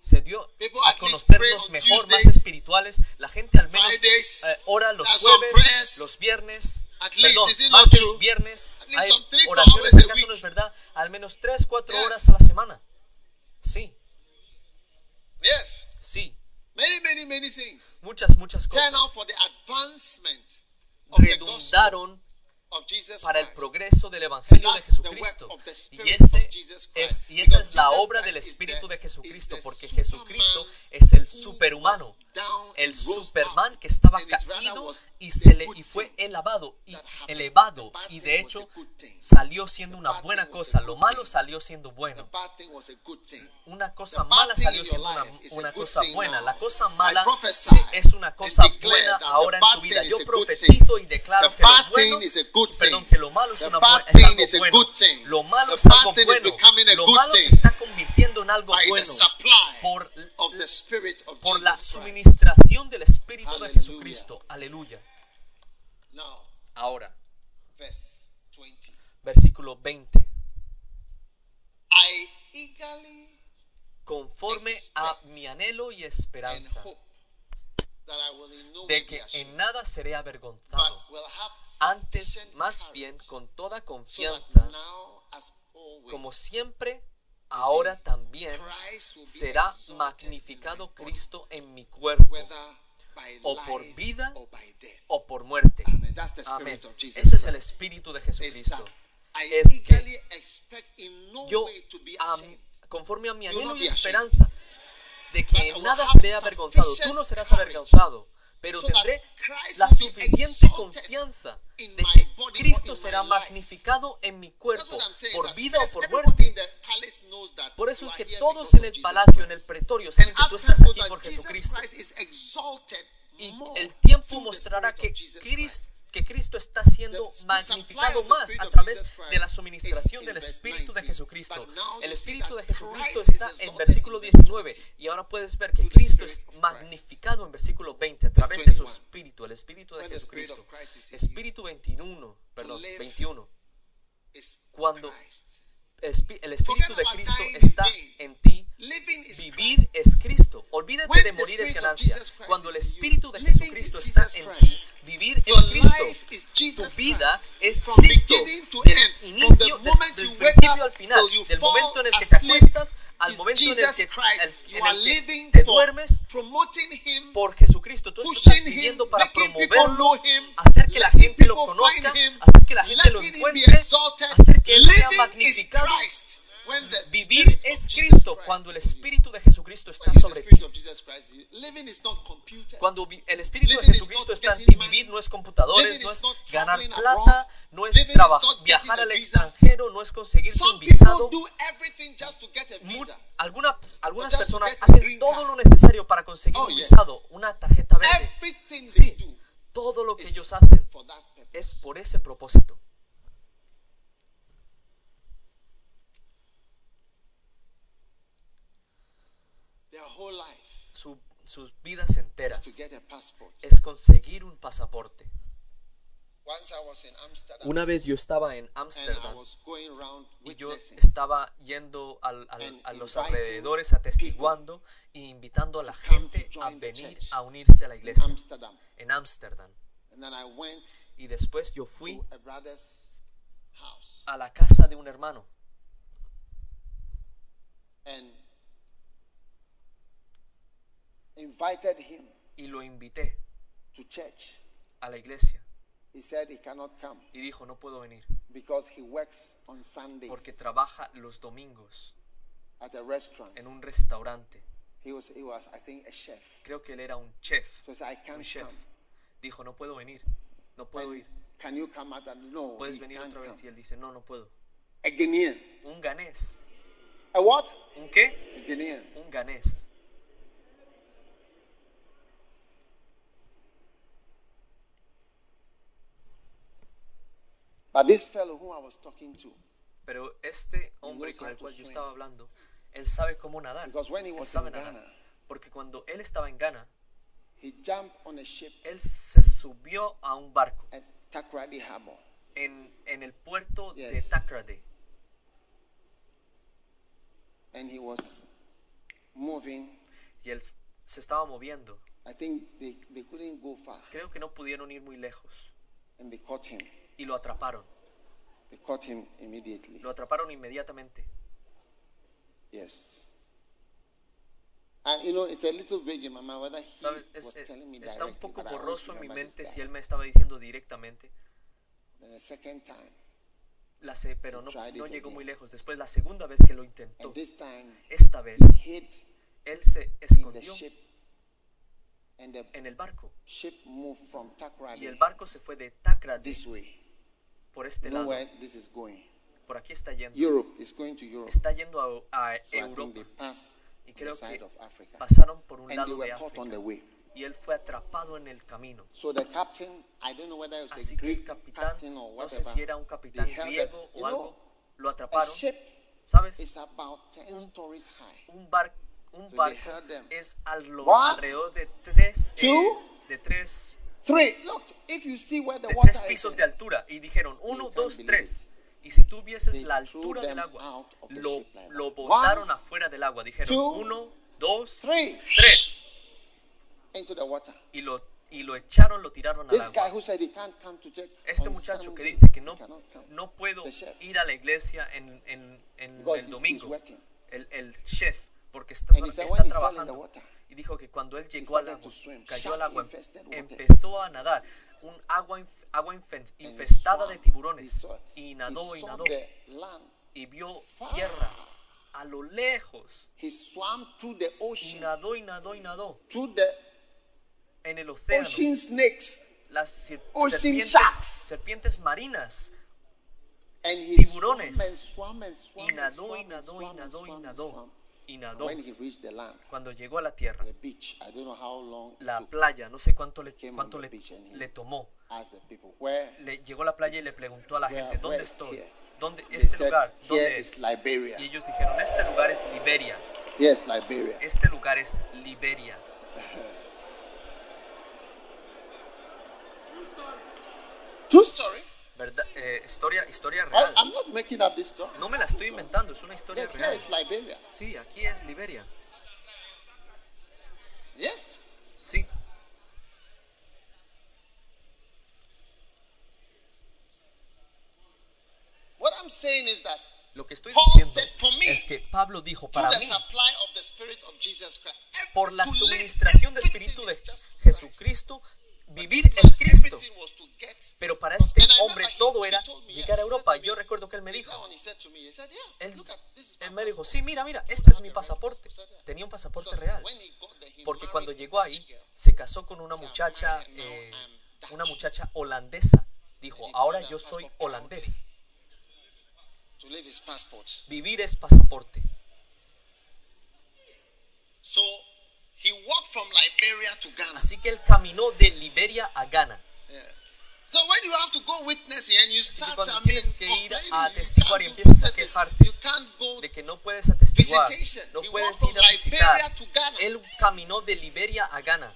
se dio a conocernos mejor, más espirituales. La gente al menos eh, ora los jueves, los viernes, At least, perdón, is it not martes, true? viernes. At least Hay some three, four oraciones, hours a ¿acaso no es verdad? Al menos 3, 4 Yes. horas a la semana. Sí, Yes. sí, Many, many, many things. muchas, muchas cosas for the advancement of redundaron para el progreso del Evangelio de Jesucristo. Y, ese es, y esa es la obra del Espíritu de Jesucristo, porque Jesucristo es el superhumano, el Superman up, que estaba caído y, se le, y fue elevado y elevado y de hecho salió siendo una buena cosa, lo malo salió siendo bueno, una cosa mala salió siendo una, una cosa buena, la cosa mala es una cosa buena ahora en tu vida. Yo profetizo y declaro que lo bueno good good perdón, thing. que lo malo es, una bad es thing algo is a bueno. good thing. Lo malo The es algo bad thing is bueno. becoming a Lo good malo se está convirtiendo en algo bueno por, of the Spirit of por la suministración del Espíritu de. Jesucristo. Aleluya. Now, Ahora, verse 20. versículo 20. I eagerly Conforme a mi anhelo y and esperanza hope that I will in no way de que en nada seré avergonzado, antes más bien con toda confianza, como siempre, ahora también será magnificado Cristo en mi cuerpo, o por vida o por muerte. Amén. Ese es el. Espíritu de Is Jesucristo. Es que Yo, conforme a mi anhelo y esperanza, de que nada seré avergonzado. Tú no serás avergonzado, pero tendré la suficiente confianza de que Cristo será magnificado en mi cuerpo, por vida o por muerte. Por eso es que todos en el palacio, en el pretorio, saben que tú estás aquí por Jesucristo. Y el tiempo mostrará que Cristo. Que Cristo está siendo magnificado más a través de la is suministración in del Espíritu de 19. Jesucristo. El Espíritu de Jesucristo está en versículo in verse 19 20. y ahora puedes ver que Cristo es magnificado en versículo 20 a través de su 21. Espíritu, el Espíritu de Jesucristo. Espíritu 21, perdón, live 21. is Cuando el Espíritu de Cristo está en ti, Vivir es Cristo. Olvídate de morir es ganancia. Cuando el Espíritu de Jesucristo is está en ti, vivir es Cristo. Tu vida es Cristo. Del inicio, del principio al final, del momento en el que te acuestas al momento en el que, en el que te duermes por Jesucristo. Tú estás viviendo para promoverlo, hacer que la gente lo conozca, hacer que la gente lo encuentre, hacer que Él sea magnificado. Vivir es Cristo cuando el. Espíritu de Jesucristo está sobre ti. Cuando el Espíritu de Jesucristo está en ti, vivir no es computadores, no es ganar plata, no es Living is traba- not viajar al extranjero, no es conseguir un visado. algunas to personas hacen todo lo necesario para conseguir Oh, un visado, una tarjeta verde. Sí, todo lo que ellos hacen es por ese propósito. Their whole life Su- sus vidas enteras to get a passport. es conseguir un pasaporte. Once I was in Amsterdam Una vez yo estaba en and I Ámsterdam was going around y yo witnessing. estaba yendo al- al- And a los inviting alrededores atestiguando e invitando a la come gente to a the venir church a unirse a la in iglesia Amsterdam. en Ámsterdam. And then I went Y después yo fui to a brother's house a la casa de un hermano and invited him y lo invité to church. a la iglesia He said he cannot come y dijo no puedo venir because he works on Sundays porque trabaja los domingos at a restaurant. en un restaurante. He was, he was, I think, a chef. Creo que él era un chef, So he said, I un can't chef. come. Dijo no puedo venir, no puedo And ir. can you come out? And no, Puedes he venir can't otra vez come. y él dice no no puedo. A Guinean. Un ganés. A what? ¿Un qué? A Guinean. Un ganés. But this fellow whom I was talking to, Pero este hombre con el cual yo estaba hablando, él sabe cómo nadar. because when he Él was sabe in nadar. Ghana, Porque cuando él estaba en Ghana, he jumped on a ship él se subió a un barco at Takrady Harbor. en, en el puerto de Yes. And he was moving. y él s- se estaba moviendo. I think they, they couldn't go far. Creo que no pudieron ir muy lejos And they caught him. Y lo atraparon. They caught him immediately. Lo atraparon inmediatamente. Yes. And you know, it's a little vague mind whether he ¿Sabes? Es- was es- telling me está un poco borroso en mi mente si él me estaba diciendo directamente, Then the second time, la sé, pero no, no llegó muy lejos. Después, la segunda vez que lo intentó, time esta vez, él se escondió en el barco. Y el barco se fue de Takrady this way. Por este lado. where this is going? Por aquí está yendo. Europe is going to Europe. Está yendo a, a So Europa. Y creo que pasaron por un And lado de África y él fue atrapado en el camino. So the captain, I don't know whether it was a Así que el capitán, or no sé whatever, si era un capitán griego o algo, know, lo a atraparon. ¿Sabes? is about 10 stories high. Un, bar, un So barco es al- alrededor de tres, eh, de tres, Three. Look, if you see where the de water tres is, pisos de altura. Y dijeron, uno, dos, tres. Y si tú vieses la altura del agua, lo, lo botaron afuera del agua. Dijeron, uno, dos, tres. into the water. Y lo, y lo echaron, lo tiraron al agua. Este muchacho que dice que no, no puedo ir a la iglesia en, en, en el domingo, el, el chef, porque está, está trabajando. Y dijo que cuando él llegó al agua, cayó al agua, empezó a nadar, un agua, agua infestada de tiburones. Y nadó y nadó y vio tierra a lo lejos. Y nadó y nadó y nadó en el océano. Las serpientes, serpientes marinas. Tiburones. Y nadó y nadó y nadó y nadó. Y nadó. When he reached the land, Cuando llegó a la tierra, the beach, I don't know how long it la playa, no sé cuánto le, cuánto tomó. people? Le llegó a la playa y le preguntó a la gente, ¿dónde estoy? ¿Dónde, este said, lugar, ¿dónde es? Liberia. Y ellos dijeron, este lugar es Liberia. Yes, Liberia. Este lugar es Liberia. *laughs* True story. ¿Verdad? Eh, historia, historia I, real. I'm not making up this story. No me la estoy inventando, es una historia Yeah, here real. is Liberia. Sí, aquí es Liberia. Yes. Sí. What I'm saying is that Lo que estoy diciendo said, "For me, es que Pablo dijo para mí, por la suministración de Espíritu de. Jesucristo, vivir es Cristo. Pero para este hombre todo era llegar a Europa. Yo recuerdo que él me dijo, él, me dijo, sí, mira, mira, este es mi pasaporte. Tenía un pasaporte real. Porque cuando llegó ahí, se casó con una muchacha, "I'm married eh, now, I'm Dutch." una muchacha holandesa. Dijo, ahora yo soy holandés. Vivir es pasaporte. He walked from Liberia to Ghana. Así que él caminó de Liberia a Ghana. Yeah. So when you have to go witnessing and you start cuando I tienes que ir a atestiguar y empiezas a quejarte de que no puedes atestiguar, Visitation. no puedes ir a visitar. Liberia to Ghana. Él caminó de Liberia a Ghana,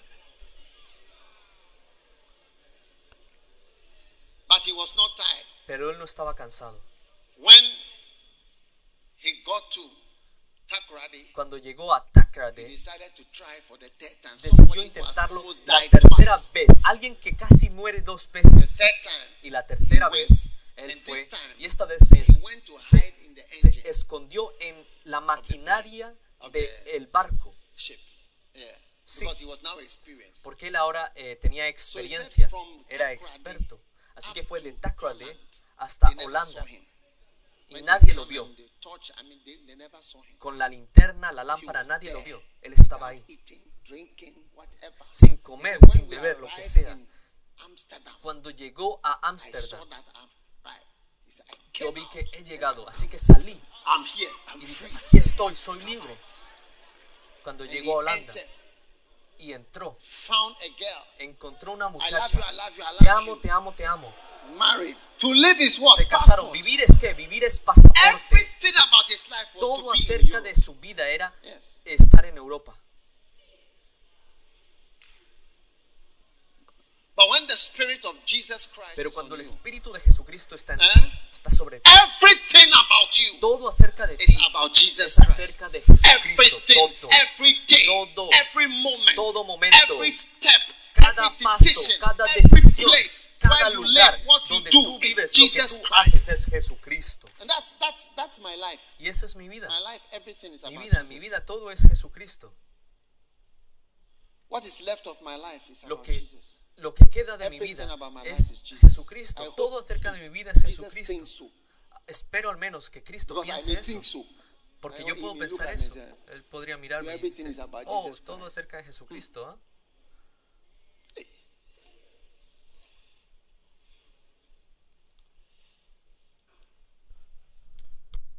but he was not tired. pero él no estaba cansado. When he got to Cuando llegó a Takrade, decidió intentarlo la tercera vez. Alguien que casi muere dos veces. Y la tercera vez, él fue y esta vez se, se- hide in the se escondió en la maquinaria del barco. Sí. Because he was now experienced. porque él ahora eh, tenía experiencia, era experto. Así que fue de Takrade hasta Holanda. Y nadie lo vio. Con la linterna, la lámpara, nadie lo vio. Él estaba ahí, sin comer, sin beber, lo que sea. Cuando llegó a Ámsterdam, yo vi que he llegado, así que salí y dije, aquí estoy, soy libre. Cuando And llegó a Holanda y entró, encontró una muchacha. Te amo, te amo, te amo. Married. To live is what? Se casaron. Passport. Vivir es qué? Vivir es pasaporte. Everything about his life was Todo to be in acerca de su vida era Yes. estar en Europa. But when the Spirit of Jesus Christ Pero cuando el Espíritu de Jesucristo está en ti, ¿Eh? está sobre ti. everything about you Todo acerca de is ti about Jesus es Christ. acerca de Jesucristo. Everything, Todo. every day, Todo. every moment, Todo momento. every step, Cada paso, cada decisión, cada lugar donde do tú is vives, lo que Jesus tú haces es Jesucristo. Y esa es mi vida. Mi vida, mi vida, todo es Jesucristo. What is left of my life is Lo que, lo que queda de mi vida es Jesucristo. Todo acerca de mi vida es Jesucristo. Espero al menos que Cristo piense eso. Porque yo puedo pensar eso. Él podría mirarme y decir, oh, Jesus todo Christ." acerca de Jesucristo. ¿ah?".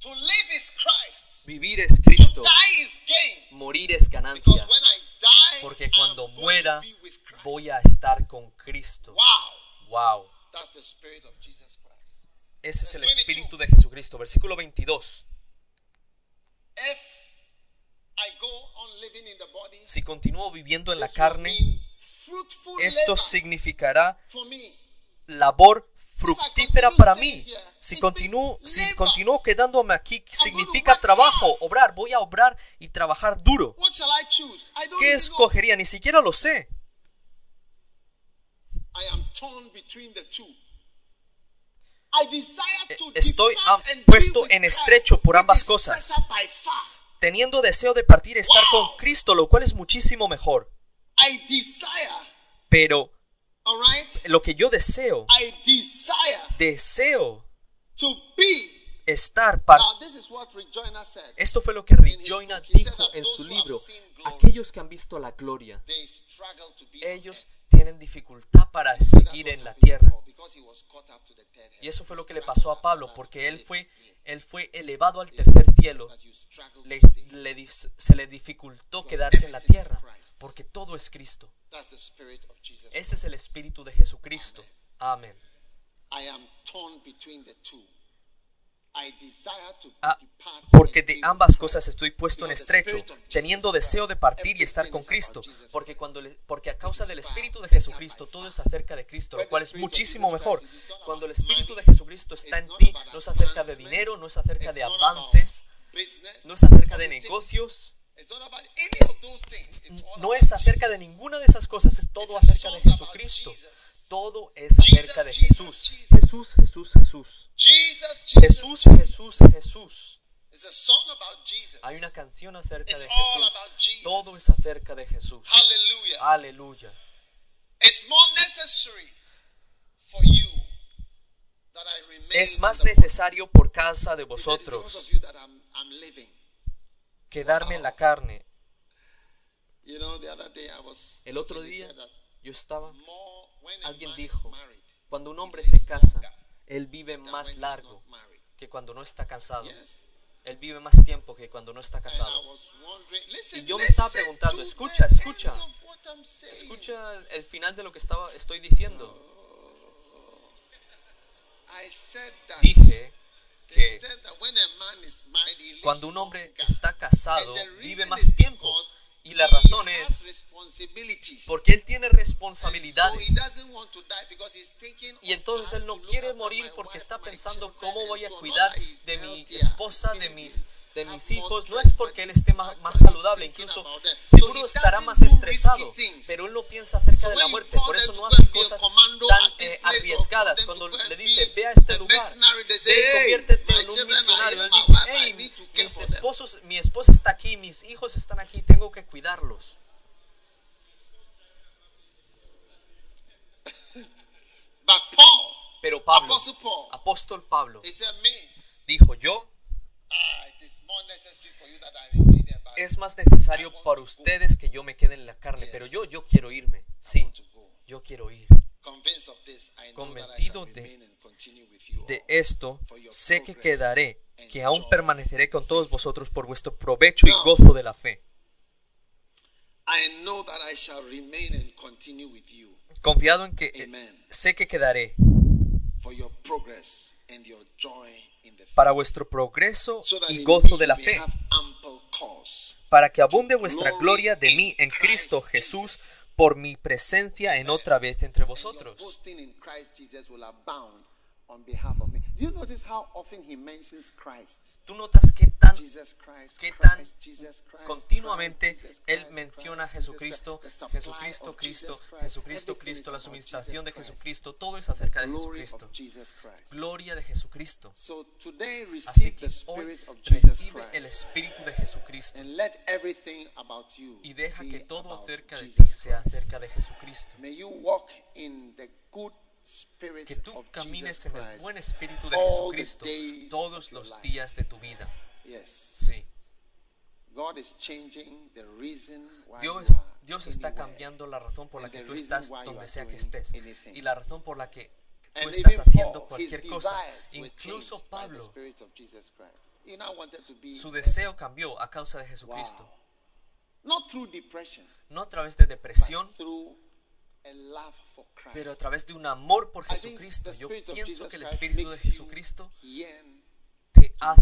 To live is Christ. Vivir es Cristo. Die is gain. Morir es Because ganancia. when I die, porque cuando going muera to be with Christ. voy a estar con Cristo. Wow. Wow. That's the spirit of Jesus Christ. Ese es el 22. Espíritu de Jesucristo. Versículo 22. If I go on living in the body, Si continúo viviendo en la carne, esto significará labor fructífera para mí. Si continúo, si continúo quedándome aquí, significa trabajo, obrar. Voy a obrar y trabajar duro. ¿Qué escogería? Ni siquiera lo sé. Eh, Estoy puesto en estrecho por ambas cosas. Teniendo deseo de partir y estar con Cristo, lo cual es muchísimo mejor. Pero all right? lo que yo deseo, I desire deseo to be. Estar para... Esto fue lo que Rejoina dijo en su libro. Aquellos que han visto la gloria, ellos tienen dificultad para seguir en la tierra. Y eso fue lo que le pasó a Pablo, porque él fue, él fue elevado al tercer cielo. Le- le se le dificultó quedarse en la tierra, porque todo es Cristo. Ese es el Espíritu de Jesucristo. Amén. Ah, porque de ambas cosas estoy puesto en estrecho, teniendo deseo de partir y estar con Cristo, porque cuando le- porque a causa del Espíritu de Jesucristo todo es acerca de Cristo, lo cual es muchísimo mejor. Cuando el Espíritu de Jesucristo está en ti, no es acerca de dinero, no es acerca de avances, no es acerca de negocios, no es acerca de ninguna de esas cosas, es todo acerca de Jesucristo. Todo es acerca de Jesús. Jesús, Jesús, Jesús. Jesús, Jesús, Jesús. Hay una canción acerca de Jesús. Todo es acerca de Jesús. Aleluya. Es más necesario por causa de He said, "It's because vosotros quedarme en la carne. El otro día yo estaba, alguien dijo, cuando un hombre se casa, él vive más largo que cuando no está casado. Él vive más tiempo que cuando no está casado. Y yo me estaba preguntando, escucha, escucha. Escucha el- final de lo que estaba, estoy diciendo. Dije que cuando un hombre está casado, vive más tiempo. Y la razón es porque él tiene responsabilidades. Y entonces él no quiere morir porque está pensando cómo voy a cuidar de mi esposa, de mis, de mis hijos. No es porque él esté más actually saludable, incluso seguro estará más do estresado, pero él no piensa acerca de la muerte, por eso no hace cosas tan eh, arriesgadas. Cuando le dice, ve a este lugar, ve y "Hey, conviértete en un misionario. Él hey, care mis for them." esposos, mi esposa está aquí, mis hijos están aquí, tengo que cuidarlos. Pero Pablo, apóstol Pablo, dijo yo, es más necesario para ustedes que yo me quede en la carne, pero yo, yo quiero irme. Sí, yo quiero ir. Convencido de- esto sé que quedaré, que aún permaneceré con todos vosotros por vuestro provecho y gozo de la fe, I know that I shall remain and continue with you. confiado en que eh, sé que quedaré Para vuestro progreso y gozo de la fe, para que abunde vuestra gloria de mí en Cristo Jesús por mi presencia en otra vez entre vosotros. On behalf of me. Do you notice how often he mentions Christ? ¿Tú notas qué tan Jesus Christ, qué tan Christ, Jesus Christ, continuamente Jesus él menciona a Jesucristo, Jesucristo, Cristo, Jesucristo, Cristo, is la suministración de. Jesucristo, todo es acerca de Jesucristo. Gloria de Jesucristo. So today Así receive que the hoy spirit of Jesus recibe el Espíritu de Jesucristo and let everything about you y deja que todo acerca de ti Jesus sea acerca de Jesucristo. May you walk in the good Que tú camines en el buen Espíritu de Jesucristo todos los días de tu vida. Sí. Dios, Dios está cambiando la razón por la que tú estás donde sea que estés y la razón por la que tú estás haciendo cualquier cosa. Incluso Pablo, su deseo cambió a causa de Jesucristo. No a través de depresión, pero a través de un amor por Jesucristo. Yo pienso que el Espíritu de Jesucristo te hace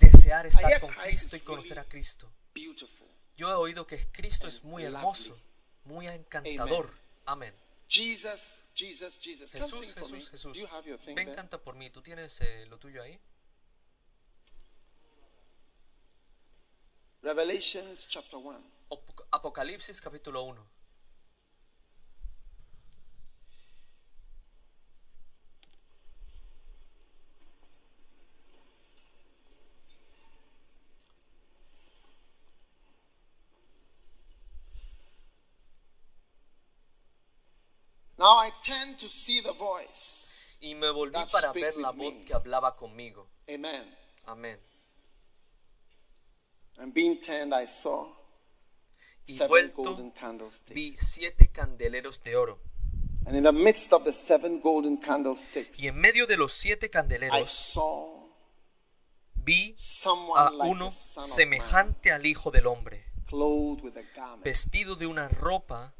desear estar con Cristo y conocer a Cristo. Yo he oído que Cristo es muy hermoso, muy encantador. Amén. Jesús. Jesús, Jesús. Thing Ven, canta por mí. ¿Tú tienes eh, lo tuyo ahí? Revelations chapter 1. Apoc- Apocalipsis capítulo 1. Now I tend to see the voice. Y me volví That para ver la voz me. que hablaba conmigo. Amen. Amén. And being turned, I saw Y seven vuelto golden candlesticks. vi siete candeleros de oro. And in the midst of the seven golden candlesticks, Y en medio de los siete I candeleros saw vi a like uno of Man, semejante al Hijo del Hombre, with a garment. vestido de una ropa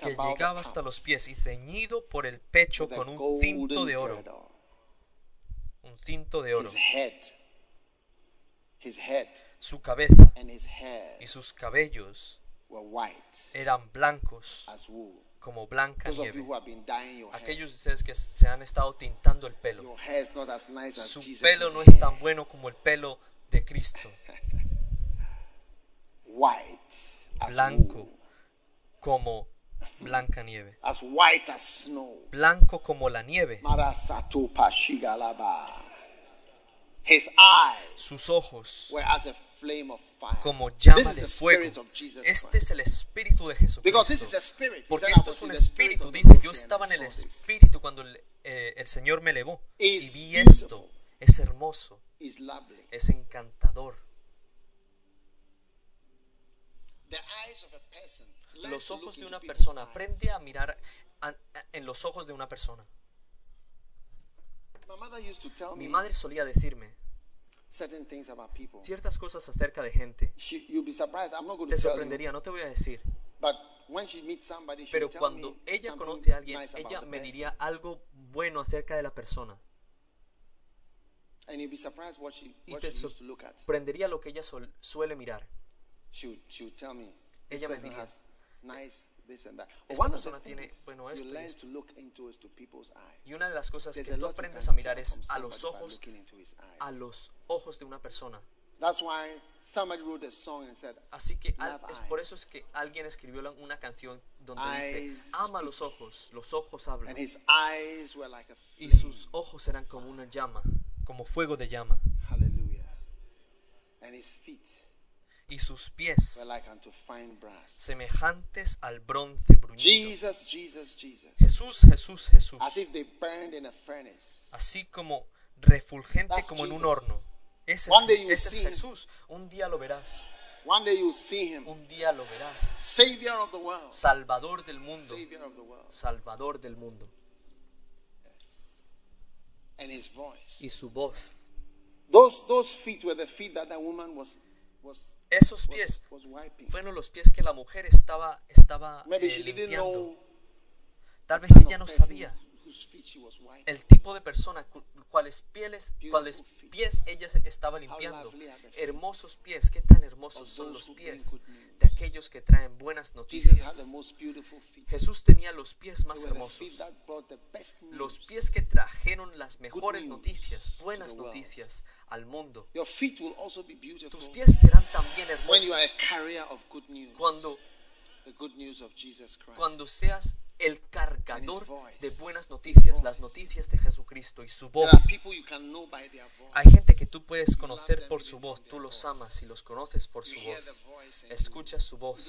que llegaba hasta los pies y ceñido por el pecho con un cinto de oro. Un cinto de oro. His head, his head Su cabeza and his hair y sus cabellos were white eran blancos as wool. como blanca Those of you nieve. who have been dyeing your hair, Aquellos de ustedes que se han estado tintando el pelo. your hair is not as nice as Su Jesus' pelo no es tan bueno como el pelo de Cristo. white Blanco como blanca nieve. as white as snow. Blanco como la nieve. His eyes Sus ojos were as a flame of fire. como llama de fuego. Este es el espíritu de Because this is a Jesucristo. Porque esto es un espíritu. Dice, yo estaba en el espíritu cuando el, eh, el Señor me elevó. Y vi esto. Es hermoso. Is lovely. Es encantador. The eyes of a person. Los ojos de una persona. Aprende a mirar a- a- en los ojos de una persona. Used to tell Mi madre solía decirme things about ciertas cosas acerca de gente. She, you'll be. I'm not Te tell you. sorprendería, no te voy a decir. But when she meets somebody, Pero cuando ella conoce a alguien, nice ella me diría algo bueno acerca de la persona. And you'll be surprised what she, Y what te she used to look at. sorprendería lo que ella sol- suele mirar. She would, she would tell me, this Ella me person diría, has nice this and that. But "Esta one of the persona tiene, things bueno, you esto y learn esto. to look into is to people's eyes. Y una de las cosas que a tú lot you aprendes can a mirar tell es from a los somebody by ojos, looking into his eyes. a los ojos de una persona. That's why somebody wrote a song and said, Así que al- Love es por eyes. eso es que alguien escribió la- una canción donde Eyes dice, ama los ojos, los ojos hablan. and his eyes were like a Y flame. sus ojos eran como una llama, como fuego de llama. Hallelujah. And his feet Y sus pies were like unto fine brass. semejantes al bronce bruñido. Jesus, Jesus, Jesus. Jesús, Jesús, Jesús. As if they burned in a furnace. Así como refulgente That's como en un horno. Ese One day es, you ese es see him. Jesús. Un día lo verás. One day you'll see him, Un día lo verás. Savior of the world. Salvador del mundo. Savior of the world. Salvador del mundo. And his voice. Y su voz. Those those feet were the feet that the woman was was Esos was, pies was wiping. fueron los pies que la mujer estaba, estaba eh, limpiando. Tal vez ella no sabía el tipo de persona cu- cuáles pieles, cuáles pies ella estaba limpiando. Hermosos pies, qué tan hermosos son los pies de aquellos que traen buenas noticias. Jesús tenía los pies más hermosos. Los pies que trajeron las mejores noticias, buenas noticias al mundo. Your feet will also be beautiful Tus pies serán también when you are a hermosos carrier of good news. cuando, the good news of Jesus Christ. cuando seas el cargador de buenas noticias, las noticias de Jesucristo y su voz. Hay gente que tú puedes conocer por su voz, tú los amas y los conoces por su voz. Escuchas su voz,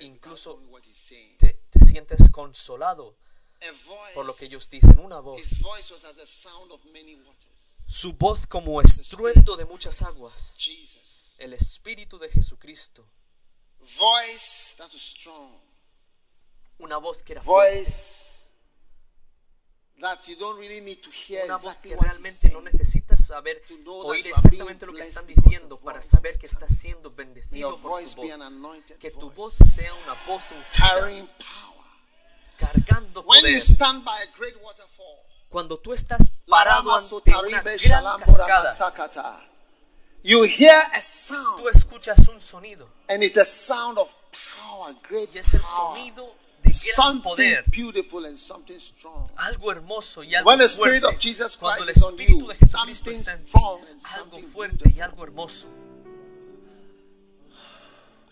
Incluso te, te sientes consolado por lo que ellos dicen, una voz. Su voz como estruendo de muchas aguas. El Espíritu de Jesucristo. Voice that was strong. Una voz que era fuerte. Voice that you don't really need to hear Una voz que realmente no necesitas saber, oír exactamente lo que están diciendo para saber que estás siendo bendecido por voice su be voz. Que tu voz sea una voz ungida, cargando When you poder. stand by a great waterfall, Cuando tú estás parado ante una gran cascada, you hear a sound, tú escuchas un sonido and it's the sound of power, great y es el sonido de gran Something poder. beautiful and something strong. algo hermoso y algo When the Spirit fuerte. of Jesus Cuando el Christ is on Espíritu de Jesucristo something está en ti, algo something fuerte y algo hermoso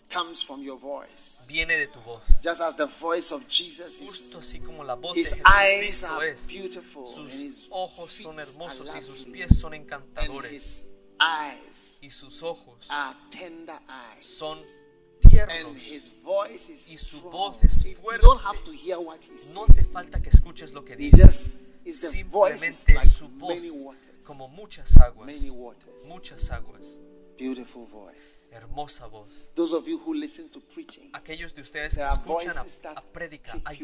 comes from your voice. viene de tu voz. Just as the voice of Jesus is, Justo así como la voz de Jesucristo es. beautiful, and Sus his ojos son hermosos y sus pies son and encantadores. his eyes Y sus ojos are tender eyes. son tiernos. Y su voz es fuerte. don't have to hear what he No hace falta que escuches lo que dice. Simplemente su voz como muchas aguas. Muchas aguas. Beautiful voice. Hermosa voz. Those of you who listen to preaching, Aquellos de ustedes que escuchan a, a prédica, keep hay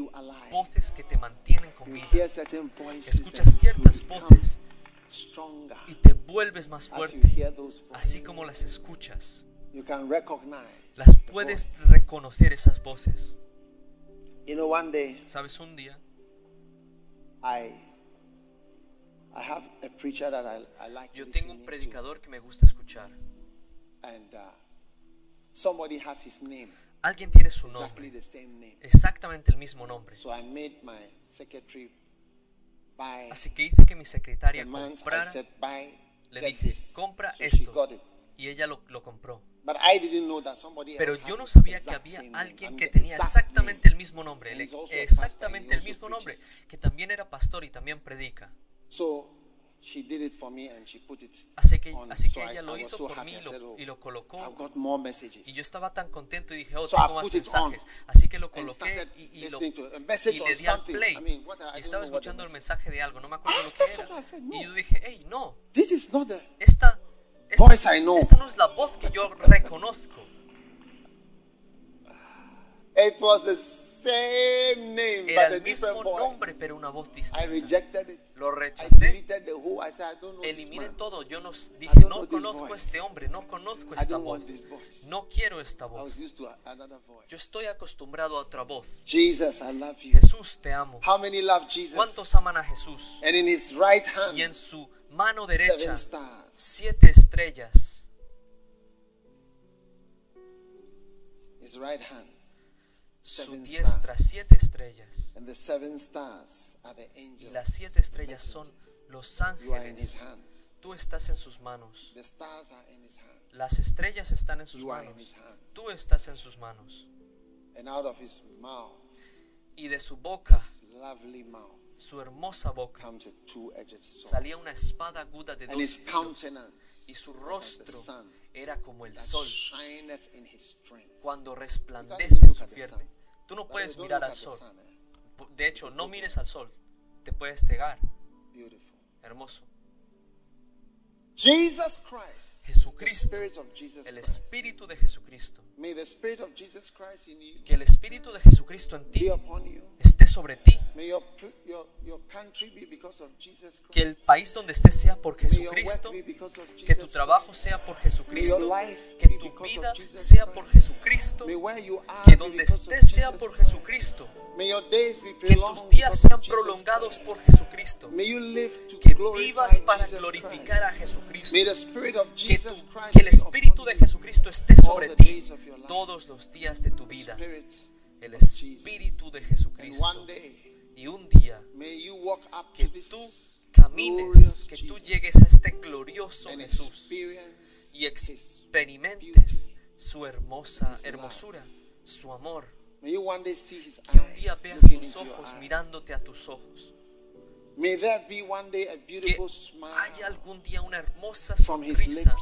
voces que te mantienen con vida. Escuchas ciertas voces stronger y te vuelves más fuerte. Así como las escuchas, You can recognize las puedes reconocer esas voces. You know, one day Sabes, un día I I have a preacher that I, I like yo tengo un to, predicador que me gusta escuchar. and uh, somebody has his name, Alguien tiene su exactly nombre, the same name. exactamente el mismo nombre. So I made my secretary buy Así que hice que mi secretaria comprara said, buy, Le dije, this. compra so esto. y ella lo, lo compró. But I didn't know that somebody Pero yo no sabía que había alguien que tenía exact exactamente el mismo nombre, el- exactamente el mismo nombre, que también era pastor y también predica. Así que, así que ella lo hizo por mí I y lo- "Oh, y lo colocó. Y yo estaba tan contento y dije, oh, tengo más mensajes. Así que lo coloqué y, y lo, y le di al play. Y estaba escuchando el mensaje de algo, no me acuerdo Ah, lo que era. Y yo dije, hey, no, esta, esta, Voice I know. esta no es la voz que yo reconozco. It was the same name, Era but a el mismo different voice. nombre, pero una voz I distinta. rejected it. Lo I rechacé. I I Eliminé todo. Yo no s- I dije, no conozco a voice. este hombre, no conozco I esta voz. No quiero esta I was voz. used to a- another voice. Yo estoy acostumbrado a otra voz. Jesus, I love you. Jesús, te amo. How many love Jesus? ¿Cuántos aman a Jesús? And in his right hand, Y en su mano seven derecha, stars. Siete estrellas. His right hand. Su diestra, siete estrellas. And the seven stars are the Y las siete estrellas son los ángeles. Tú estás en sus manos. The stars are in his hand. Las estrellas están en sus You are in his manos. Tú estás en sus manos. And out of his mouth, Y de su boca, lovely mouth, su hermosa boca, salía una espada aguda de dos filos. Y su rostro era como el sol cuando resplandece su sun. Tú no puedes mirar al sol. eh? De hecho, no mires al sol. Te puedes cegar. Hermoso. Jesus Christ. Jesucristo, el. Espíritu de Jesucristo. May the Spirit of Jesus Christ in you Que el Espíritu de Jesucristo en ti esté sobre ti. May your, pr- your, your country be because of Jesus Christ. Que el país donde estés sea por May your work Jesucristo. be because of Que tu trabajo sea por Jesucristo. May your life Que be tu vida Jesus sea por. Jesucristo. May where you are Que be donde estés sea por. Jesucristo. May your days be Que tus días sean prolongados por Jesucristo. May you live to Que vivas para glorificar a Christ. Jesucristo. Que, Christ que el Espíritu de Jesucristo esté sobre ti todos los días de tu vida. El. Espíritu de Jesucristo. Y un día que tú camines, que tú llegues a este glorioso Jesús y experimentes su hermosa hermosura, su amor. Que un día veas sus ojos mirándote a tus ojos. Que haya algún día una hermosa from His sonrisa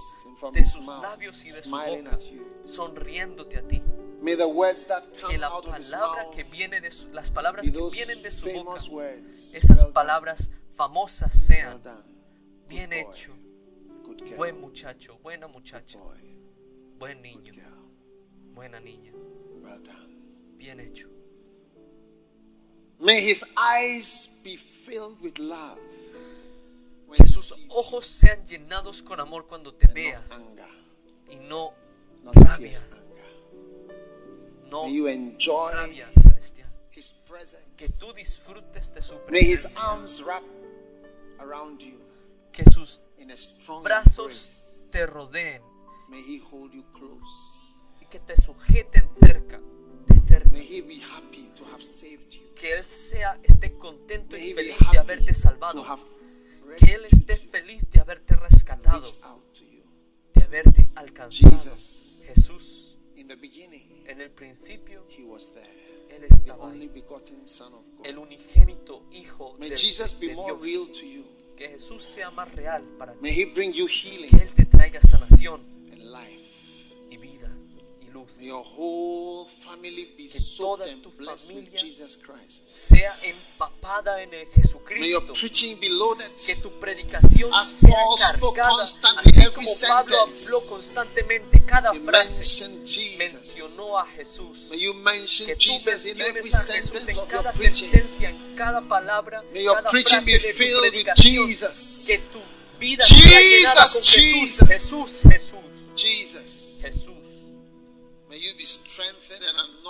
de sus labios y de su boca, sonriéndote a ti. May the words that Que come la out of His palabra que viene de su- las palabras be que vienen de su boca, esas Well done, palabras famosas well sean bien hecho, good girl, buen muchacho, buena muchacha, buen niño, buena niña, well done. bien hecho. May his eyes be filled with love. Que he sus sees ojos sean llenados con amor cuando te vea y no rabia, no May you enjoy rabia celestial. his presence. Que tú disfrutes de su May his presencia. arms wrap around you Que sus brazos te rodeen May he hold you close. y que te sujeten cerca, Que Él sea, esté contento y feliz de haberte salvado. Que Él esté feliz de haberte rescatado, de haberte alcanzado. Jesús, en el principio. Él estaba ahí. El unigénito Hijo de, de Dios. Que Jesús sea más real para ti. Que Él te traiga sanación May your whole family be Que toda tu familia Jesus Christ. Sea empapada en el May your Jesucristo. preaching be loaded. Que tu predicación As sea Paul spoke cargada, constantly así every como Pablo sentence. habló constantemente cada You frase, mention Jesus. mencionó a Jesús. May you mention Que tú Jesus in every a Jesús sentence en of your cada preaching. sentencia, en cada palabra, May your cada preaching frase be de tu filled with predicación. Jesus. Que tu vida sea llenada con Jesus, Jesús. Jesús, Jesús, Jesus. Jesús.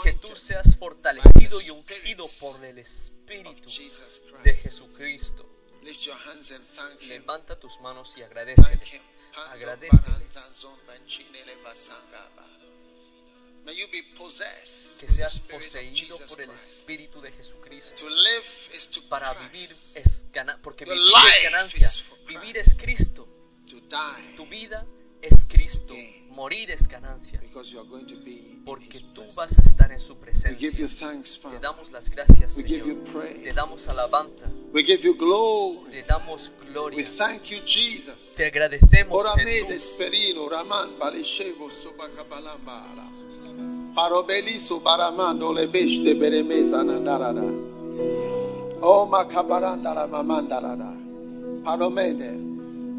Que tú seas fortalecido y ungido por el Espíritu de. Jesucristo. Lift your hands and thank Him. Levanta tus manos y agradecele. Agradecele. May you be possessed Que seas Spirit of poseído Jesus por el Christ. Espíritu de Jesucristo. To live is to Para vivir es ganar, porque vivir es ganancia. Vivir es Cristo. To die Tu vida es Cristo. gain. Morir es ganancia. Porque tú vas a estar en su presencia. Te damos las gracias, Señor. Te damos alabanza. Te damos gloria. Te agradecemos, Jesús.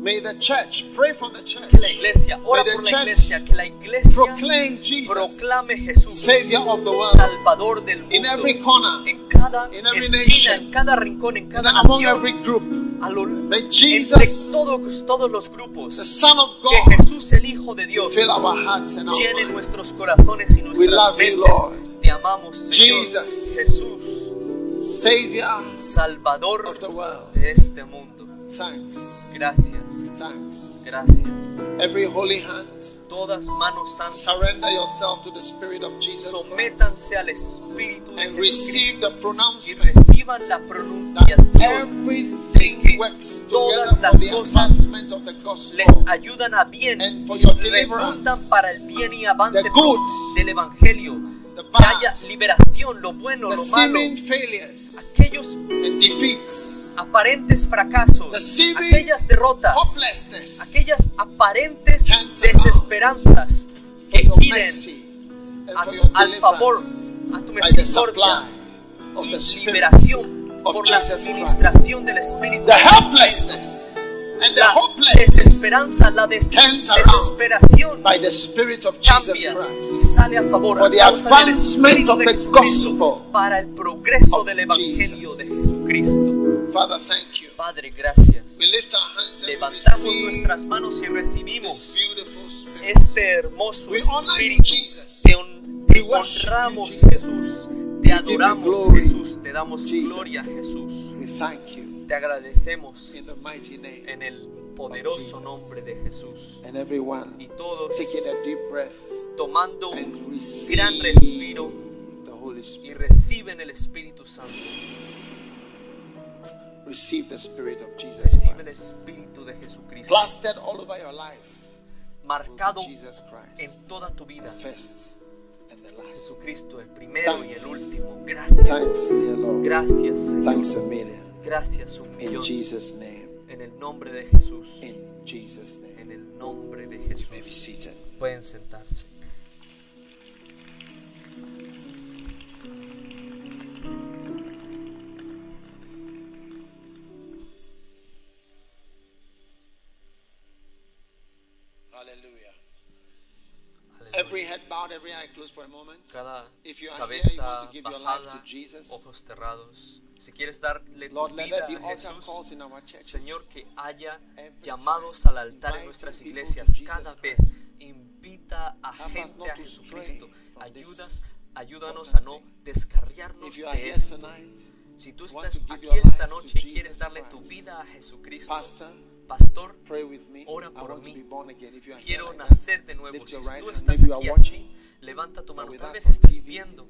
May the church, pray for the church. Que la iglesia, ora May the por la church iglesia, que la iglesia Proclaim Jesus, proclame Jesús, Savior of the world, Salvador del mundo, in every corner, en cada in every esquina, nation, en cada rincón, en cada among nación, every group. a lo- May Jesus, todos, todos los the grupos, Son of que God, Jesús, el Hijo de Dios, fill our hearts and our llene nuestros corazones y nuestras love you, mentes. Lord. Te amamos, Señor. Jesus. Jesús, Savior Salvador of the world. de este mundo. Thanks, Gracias, thanks. gracias. Every holy hand, Todas manos santas, surrender yourself to the Spirit of Jesus sométanse al Espíritu de and receive the y pronouncement reciban la pronunciación. everything que works todas las the cosas advancement of the gospel. Les ayudan a bien And for y your redundan deliverance. para el bien y avance The good, del Evangelio. Que haya liberación, lo bueno, lo malo, aquellos aparentes fracasos, aquellas derrotas, aquellas aparentes desesperanzas que giren a- al favor, a tu misericordia y liberación por la administración del Espíritu. And the La desesperanza, la des- desesperación by the Spirit of Jesus cambia y Christ. sale a favor For the advancement of the gospel para el progreso of del Evangelio de Jesucristo. Father, thank you. Padre, gracias. We lift our hands and we Levantamos receive nuestras manos y recibimos este hermoso We you, Espíritu. Jesus. Te, We you, honramos, Jesus. Jesús. Te you adoramos, Jesús. Te damos Jesus. gloria, Jesús. We thank you Te agradecemos in the mighty name. en el poderoso nombre de Jesús. And everyone Y todos taking a deep breath tomando and un gran respiro the Holy y reciben el Espíritu Santo. Receive the Spirit of Jesus Recibe el. Espíritu de Jesucristo. Plastered all over your life. Marcado with Jesus Christ. en toda tu vida. The first and the last. Jesucristo, el primero y el Thanks. último. Gracias. Thanks, dear Lord. Gracias, Señor. Thanks a million. Gracias un millón. En el nombre de Jesús. En el nombre de Jesús. Pueden sentarse. Every eye closed for a moment. Cada If you are here, you want to give your life to Jesus. ojos cerrados. Si quieres darle tu Lord, vida a Jesús. Señor, que haya llamados al altar en nuestras iglesias cada vez. Invita a gente a to Jesucristo. Ayudas, ayúdanos a no descarriarnos de esto. Si tú estás aquí esta noche y quieres darle tu vida a Jesucristo, Pastor, Pastor, pray with me. Ora por mí. quiero nacer de nuevo. Si tú estás aquí así, levanta tu mano. Tal vez TV viendo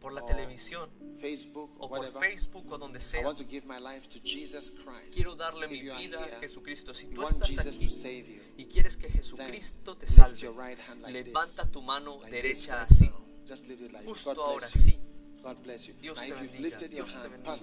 por la televisión Facebook, o por whatever. Facebook o donde sea. want to give my life to Jesus Christ. Quiero darle If mi vida a Jesucristo. Si tú estás aquí y quieres que Jesucristo te salve, levanta tu mano derecha así. right now. Just lift it like this. Justo God ahora, sí. Dios te bendiga, Dios te bendiga.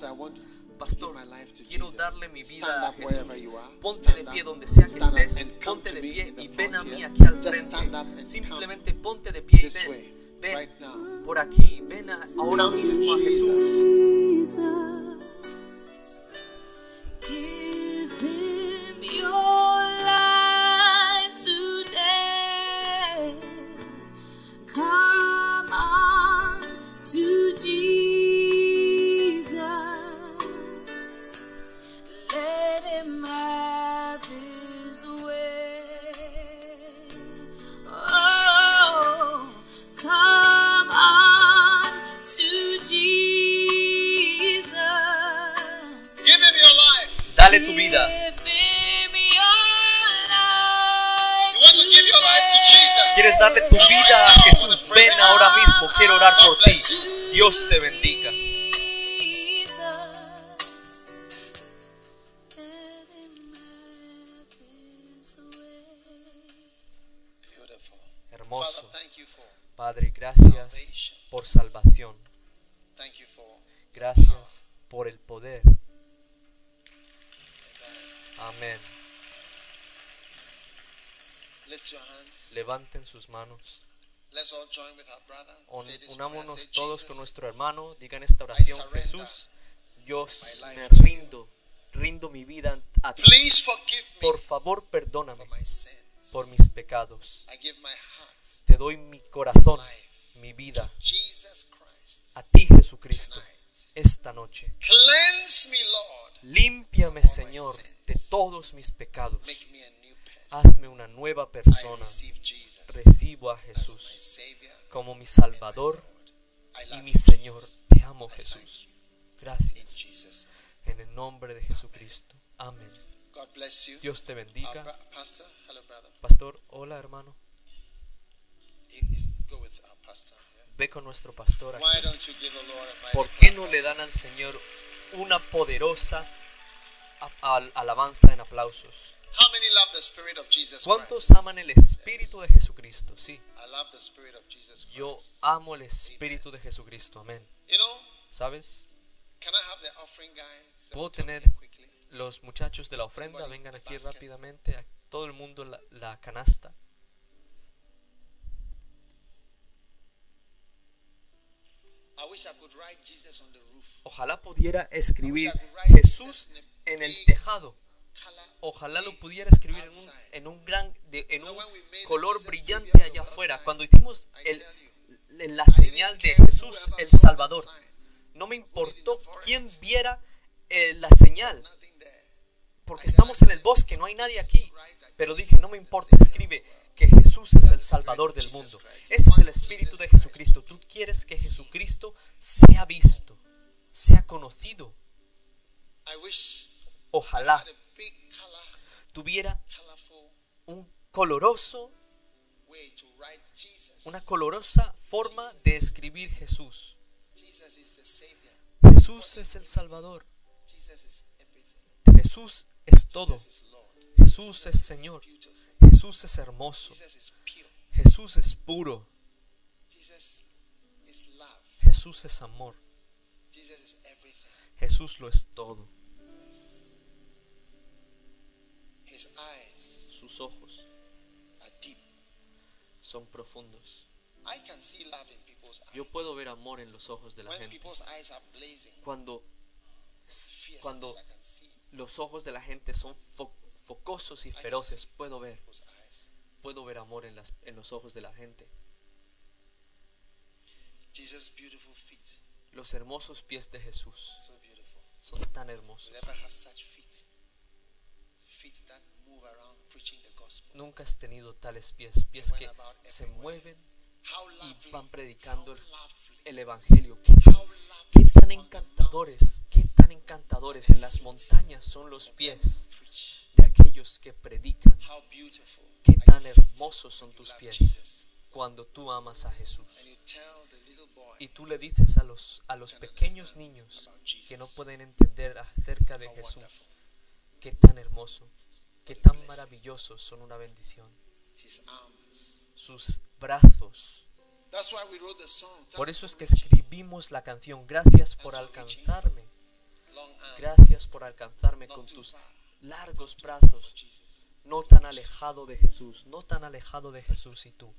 Pastor, I want to Pastor, give my life to quiero Jesus. darle mi vida stand a up wherever Jesús. you are. Ponte Stand de up. pie donde sea que estés. Ponte to de pie y ven a mí aquí al Just stand up frente. Simplemente ponte de pie y this way, ven. Ven right now. por aquí. Ven a- ahora Come to mismo a Jesús. Jesus. Give ¿Quieres darle tu vida a Jesús? Ven ahora mismo. Quiero orar por ti. Dios te bendiga. Hermoso. Padre, gracias por salvación. Gracias por el poder. Amén. Levanten sus manos. Unámonos todos con nuestro hermano. Digan esta oración. Jesús, yo me rindo. Rindo mi vida a ti. Por favor, perdóname por mis pecados. Te doy mi corazón, mi vida, a ti, Jesucristo, esta noche. Límpiame, Señor, de todos mis pecados. Hazme una nueva persona. Recibo a Jesús como mi Salvador y mi Señor. Te amo, Jesús. Gracias. En el nombre de Jesucristo. Amén. Dios te bendiga. bro- pastor, hola hermano. Here. Ve con nuestro pastor aquí. ¿Por qué no le dan al Señor una poderosa alabanza en aplausos? How many love the Spirit of Jesus ¿Cuántos aman el Espíritu de Jesucristo? Sí, I love the Spirit of Jesus yo amo el Espíritu de Jesucristo. Amén. You know, ¿Sabes? can I have the offering guys? Just ¿Puedo tener los muchachos de la ofrenda? Vengan aquí rápidamente. A todo el mundo la, la canasta. I wish I could write Jesus on the roof. Ojalá pudiera escribir Jesús en el tejado. Ojalá. Lo pudiera escribir en un, en un gran, de- en un color brillante allá afuera. Cuando hicimos el, la señal de Jesús el Salvador, no me importó quién viera eh, la señal, porque estamos en el bosque, no hay nadie aquí. Pero dije, no me importa, escribe que Jesús es el Salvador del mundo. Ese es el Espíritu de Jesucristo. Tú quieres que Jesucristo sea visto, sea conocido. Ojalá tuviera un coloroso, una colorosa forma de escribir Jesús. Jesús es el Salvador. Jesús es todo. Jesús es Señor. Jesús es hermoso. Jesús es puro. Jesús es amor. Jesús lo es todo. His eyes Sus ojos are deep. son profundos. I can see love in people's eyes. Yo puedo ver amor en los ojos de la when gente. people's eyes are blazing, Cuando, fierce, cuando los ojos de la gente son fo- focosos y feroces, puedo ver. Puedo ver amor en, las, en los ojos de la gente. Jesus' beautiful feet. Los hermosos pies de Jesús So son tan hermosos. Feet that move around preaching the gospel. Nunca has tenido tales pies, pies que se mueven y van predicando el, Evangelio. ¿Qué, qué tan encantadores, qué tan encantadores en las montañas son los pies de aquellos que predican. Qué tan hermosos son tus pies cuando tú amas a Jesús. Y tú le dices a los, a los pequeños niños que no pueden entender acerca de Jesús, qué tan hermoso, qué tan maravillosos son una bendición. Sus brazos. Por eso es que escribimos la canción Gracias por alcanzarme. Gracias por alcanzarme con tus largos brazos, no tan alejado de Jesús, no tan alejado de Jesús y tú.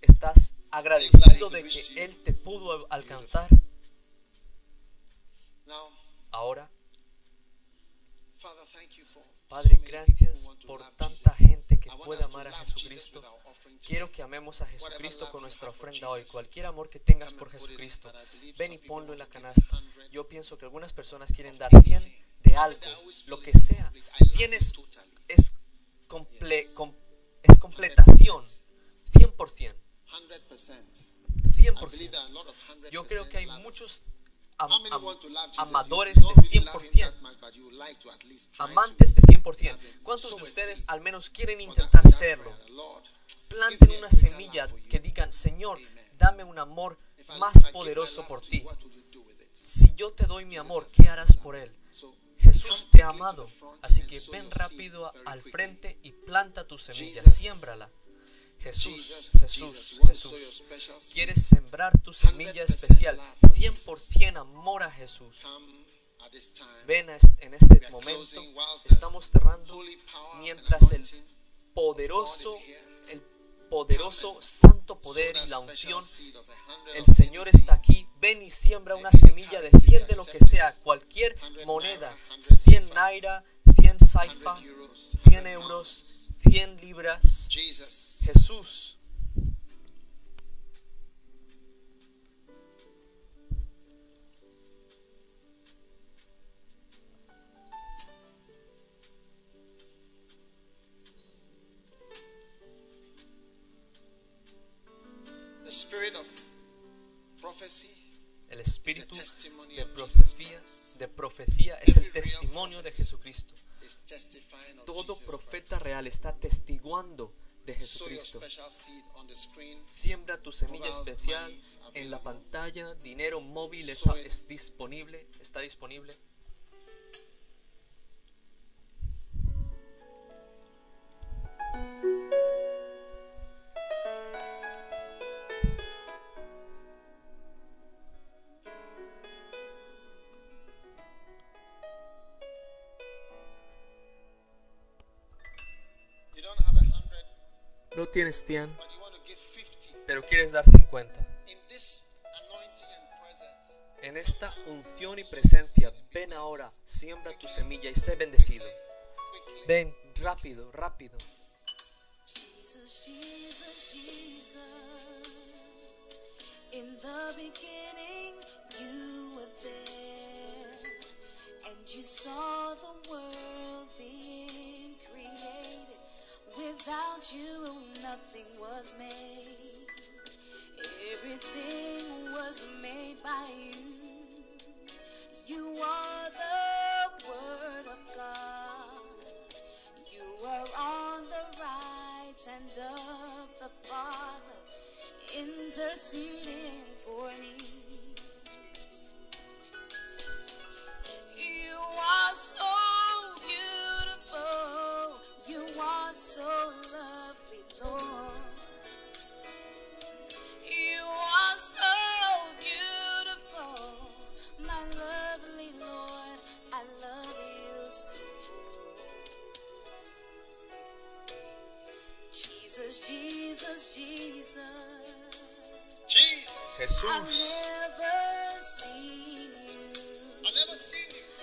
¿Estás agradecido de que Él te pudo alcanzar? Ahora, Father, thank you for Padre, gracias por tanta gente que puede amar a Jesucristo. Quiero que amemos a Jesucristo con nuestra ofrenda hoy. Cualquier amor que tengas por Jesucristo, ven y ponlo en la canasta. 100 Yo pienso que algunas personas quieren dar 100 anything. de 100 algo, lo que sea. incomplete. I love 100 you es, es, comple- com- es completación. 100%. 100%. I believe 100%. there are a lot of 100% Yo creo que hay muchos am- am- amadores de don't really love him 100%. that much, but you like to at least try Amantes de to 100%. love him. ¿Cuántos de ustedes al menos quieren intentar serlo? Planten una semilla que digan, Señor, dame un amor más poderoso por ti. Si yo te doy mi amor, ¿qué harás por él? Jesús te ha amado, así que ven rápido al frente y planta tu semilla, siémbrala. Jesús, Jesús, Jesús. ¿Quieres sembrar tu semilla 100% especial? love for 100% amor a Jesús. Ven en este momento, estamos cerrando mientras el poderoso, el poderoso santo poder y la unción El Señor está aquí. Ven y siembra una semilla de 100 de lo que sea, cualquier moneda. 100 naira, 100 saifa, 100 euros, 100 100 euros, 100 libras. Jesús. The spirit of prophecy El espíritu de profecía, de profecía es el testimonio de Jesucristo. Todo profeta real está testiguando de Jesucristo. Siembra tu semilla especial en la pantalla. Dinero móvil es, Sow it. es disponible. Está disponible. Tienes 100, but you want to give 50. pero quieres dar 50. In this anointing and presence, En esta unción y presencia, ven ahora, siembra tu semilla y sé bendecido. Ven rápido, rápido. You were there, and you saw the world being created. Without you, was made. Everything was made by you. You are the Word of God. You are on the right hand of the Father, interceding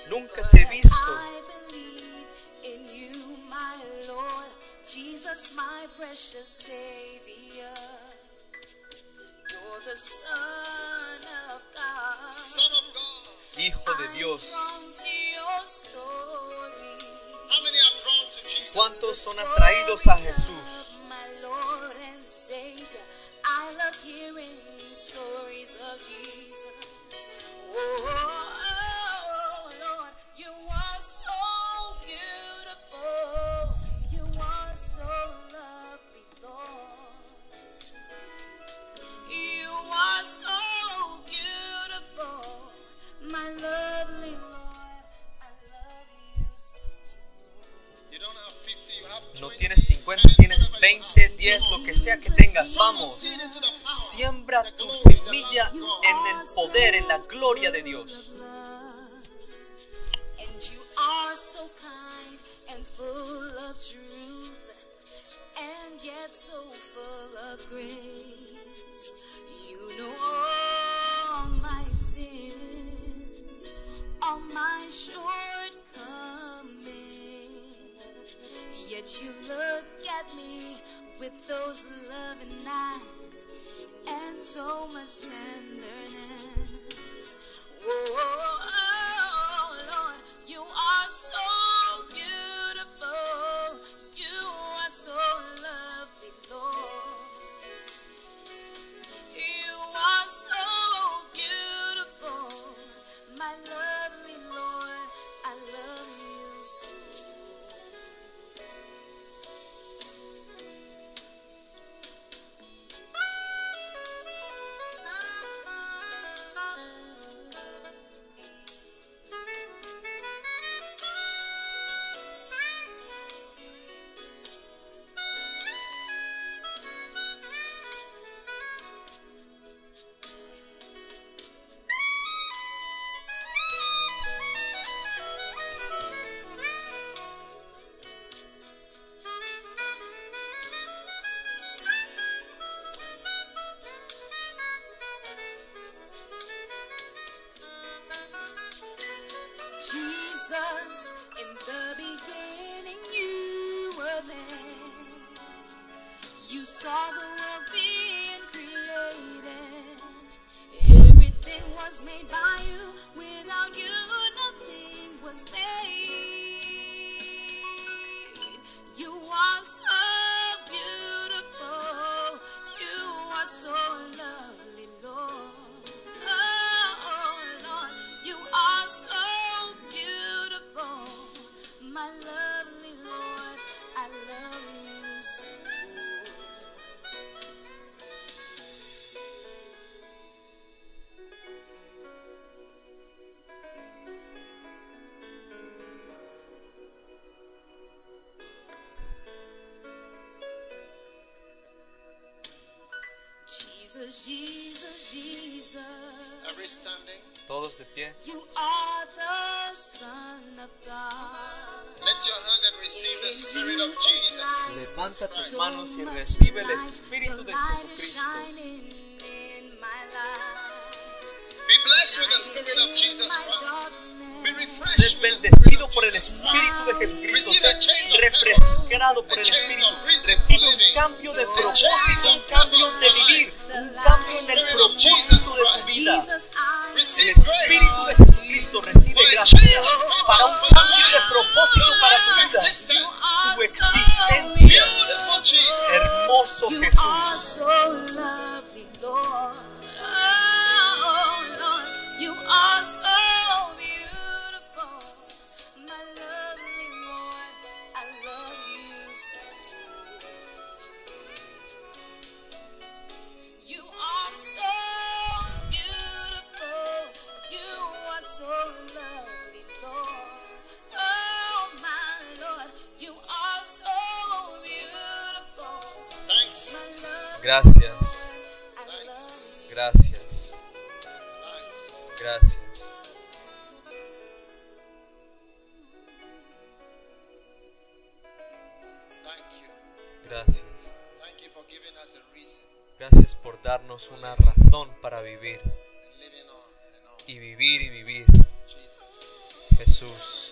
Nunca te he visto. Hijo de Dios. ¿Cuántos son atraídos a Jesús? 20, 10, lo que sea que tengas, vamos. Siembra tu semilla en el poder, en la gloria de Dios. And yet so full of grace. was made by you. Without you. levanta tus manos y recibe el Espíritu de Jesucristo. Be blessed with the Spirit of Jesus Christ. Ser bendecido por el Espíritu de Jesucristo. Refrescado por el Espíritu. Recibe un cambio de propósito, un cambio de vivir, un cambio en el propósito de tu vida. El Espíritu de Jesucristo recibe gracia para un cambio de propósito para tu Gracias. Gracias. Gracias. Gracias. Por darnos una razón para vivir. Y vivir y vivir. Jesús.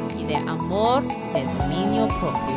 y de amor, de dominio propio.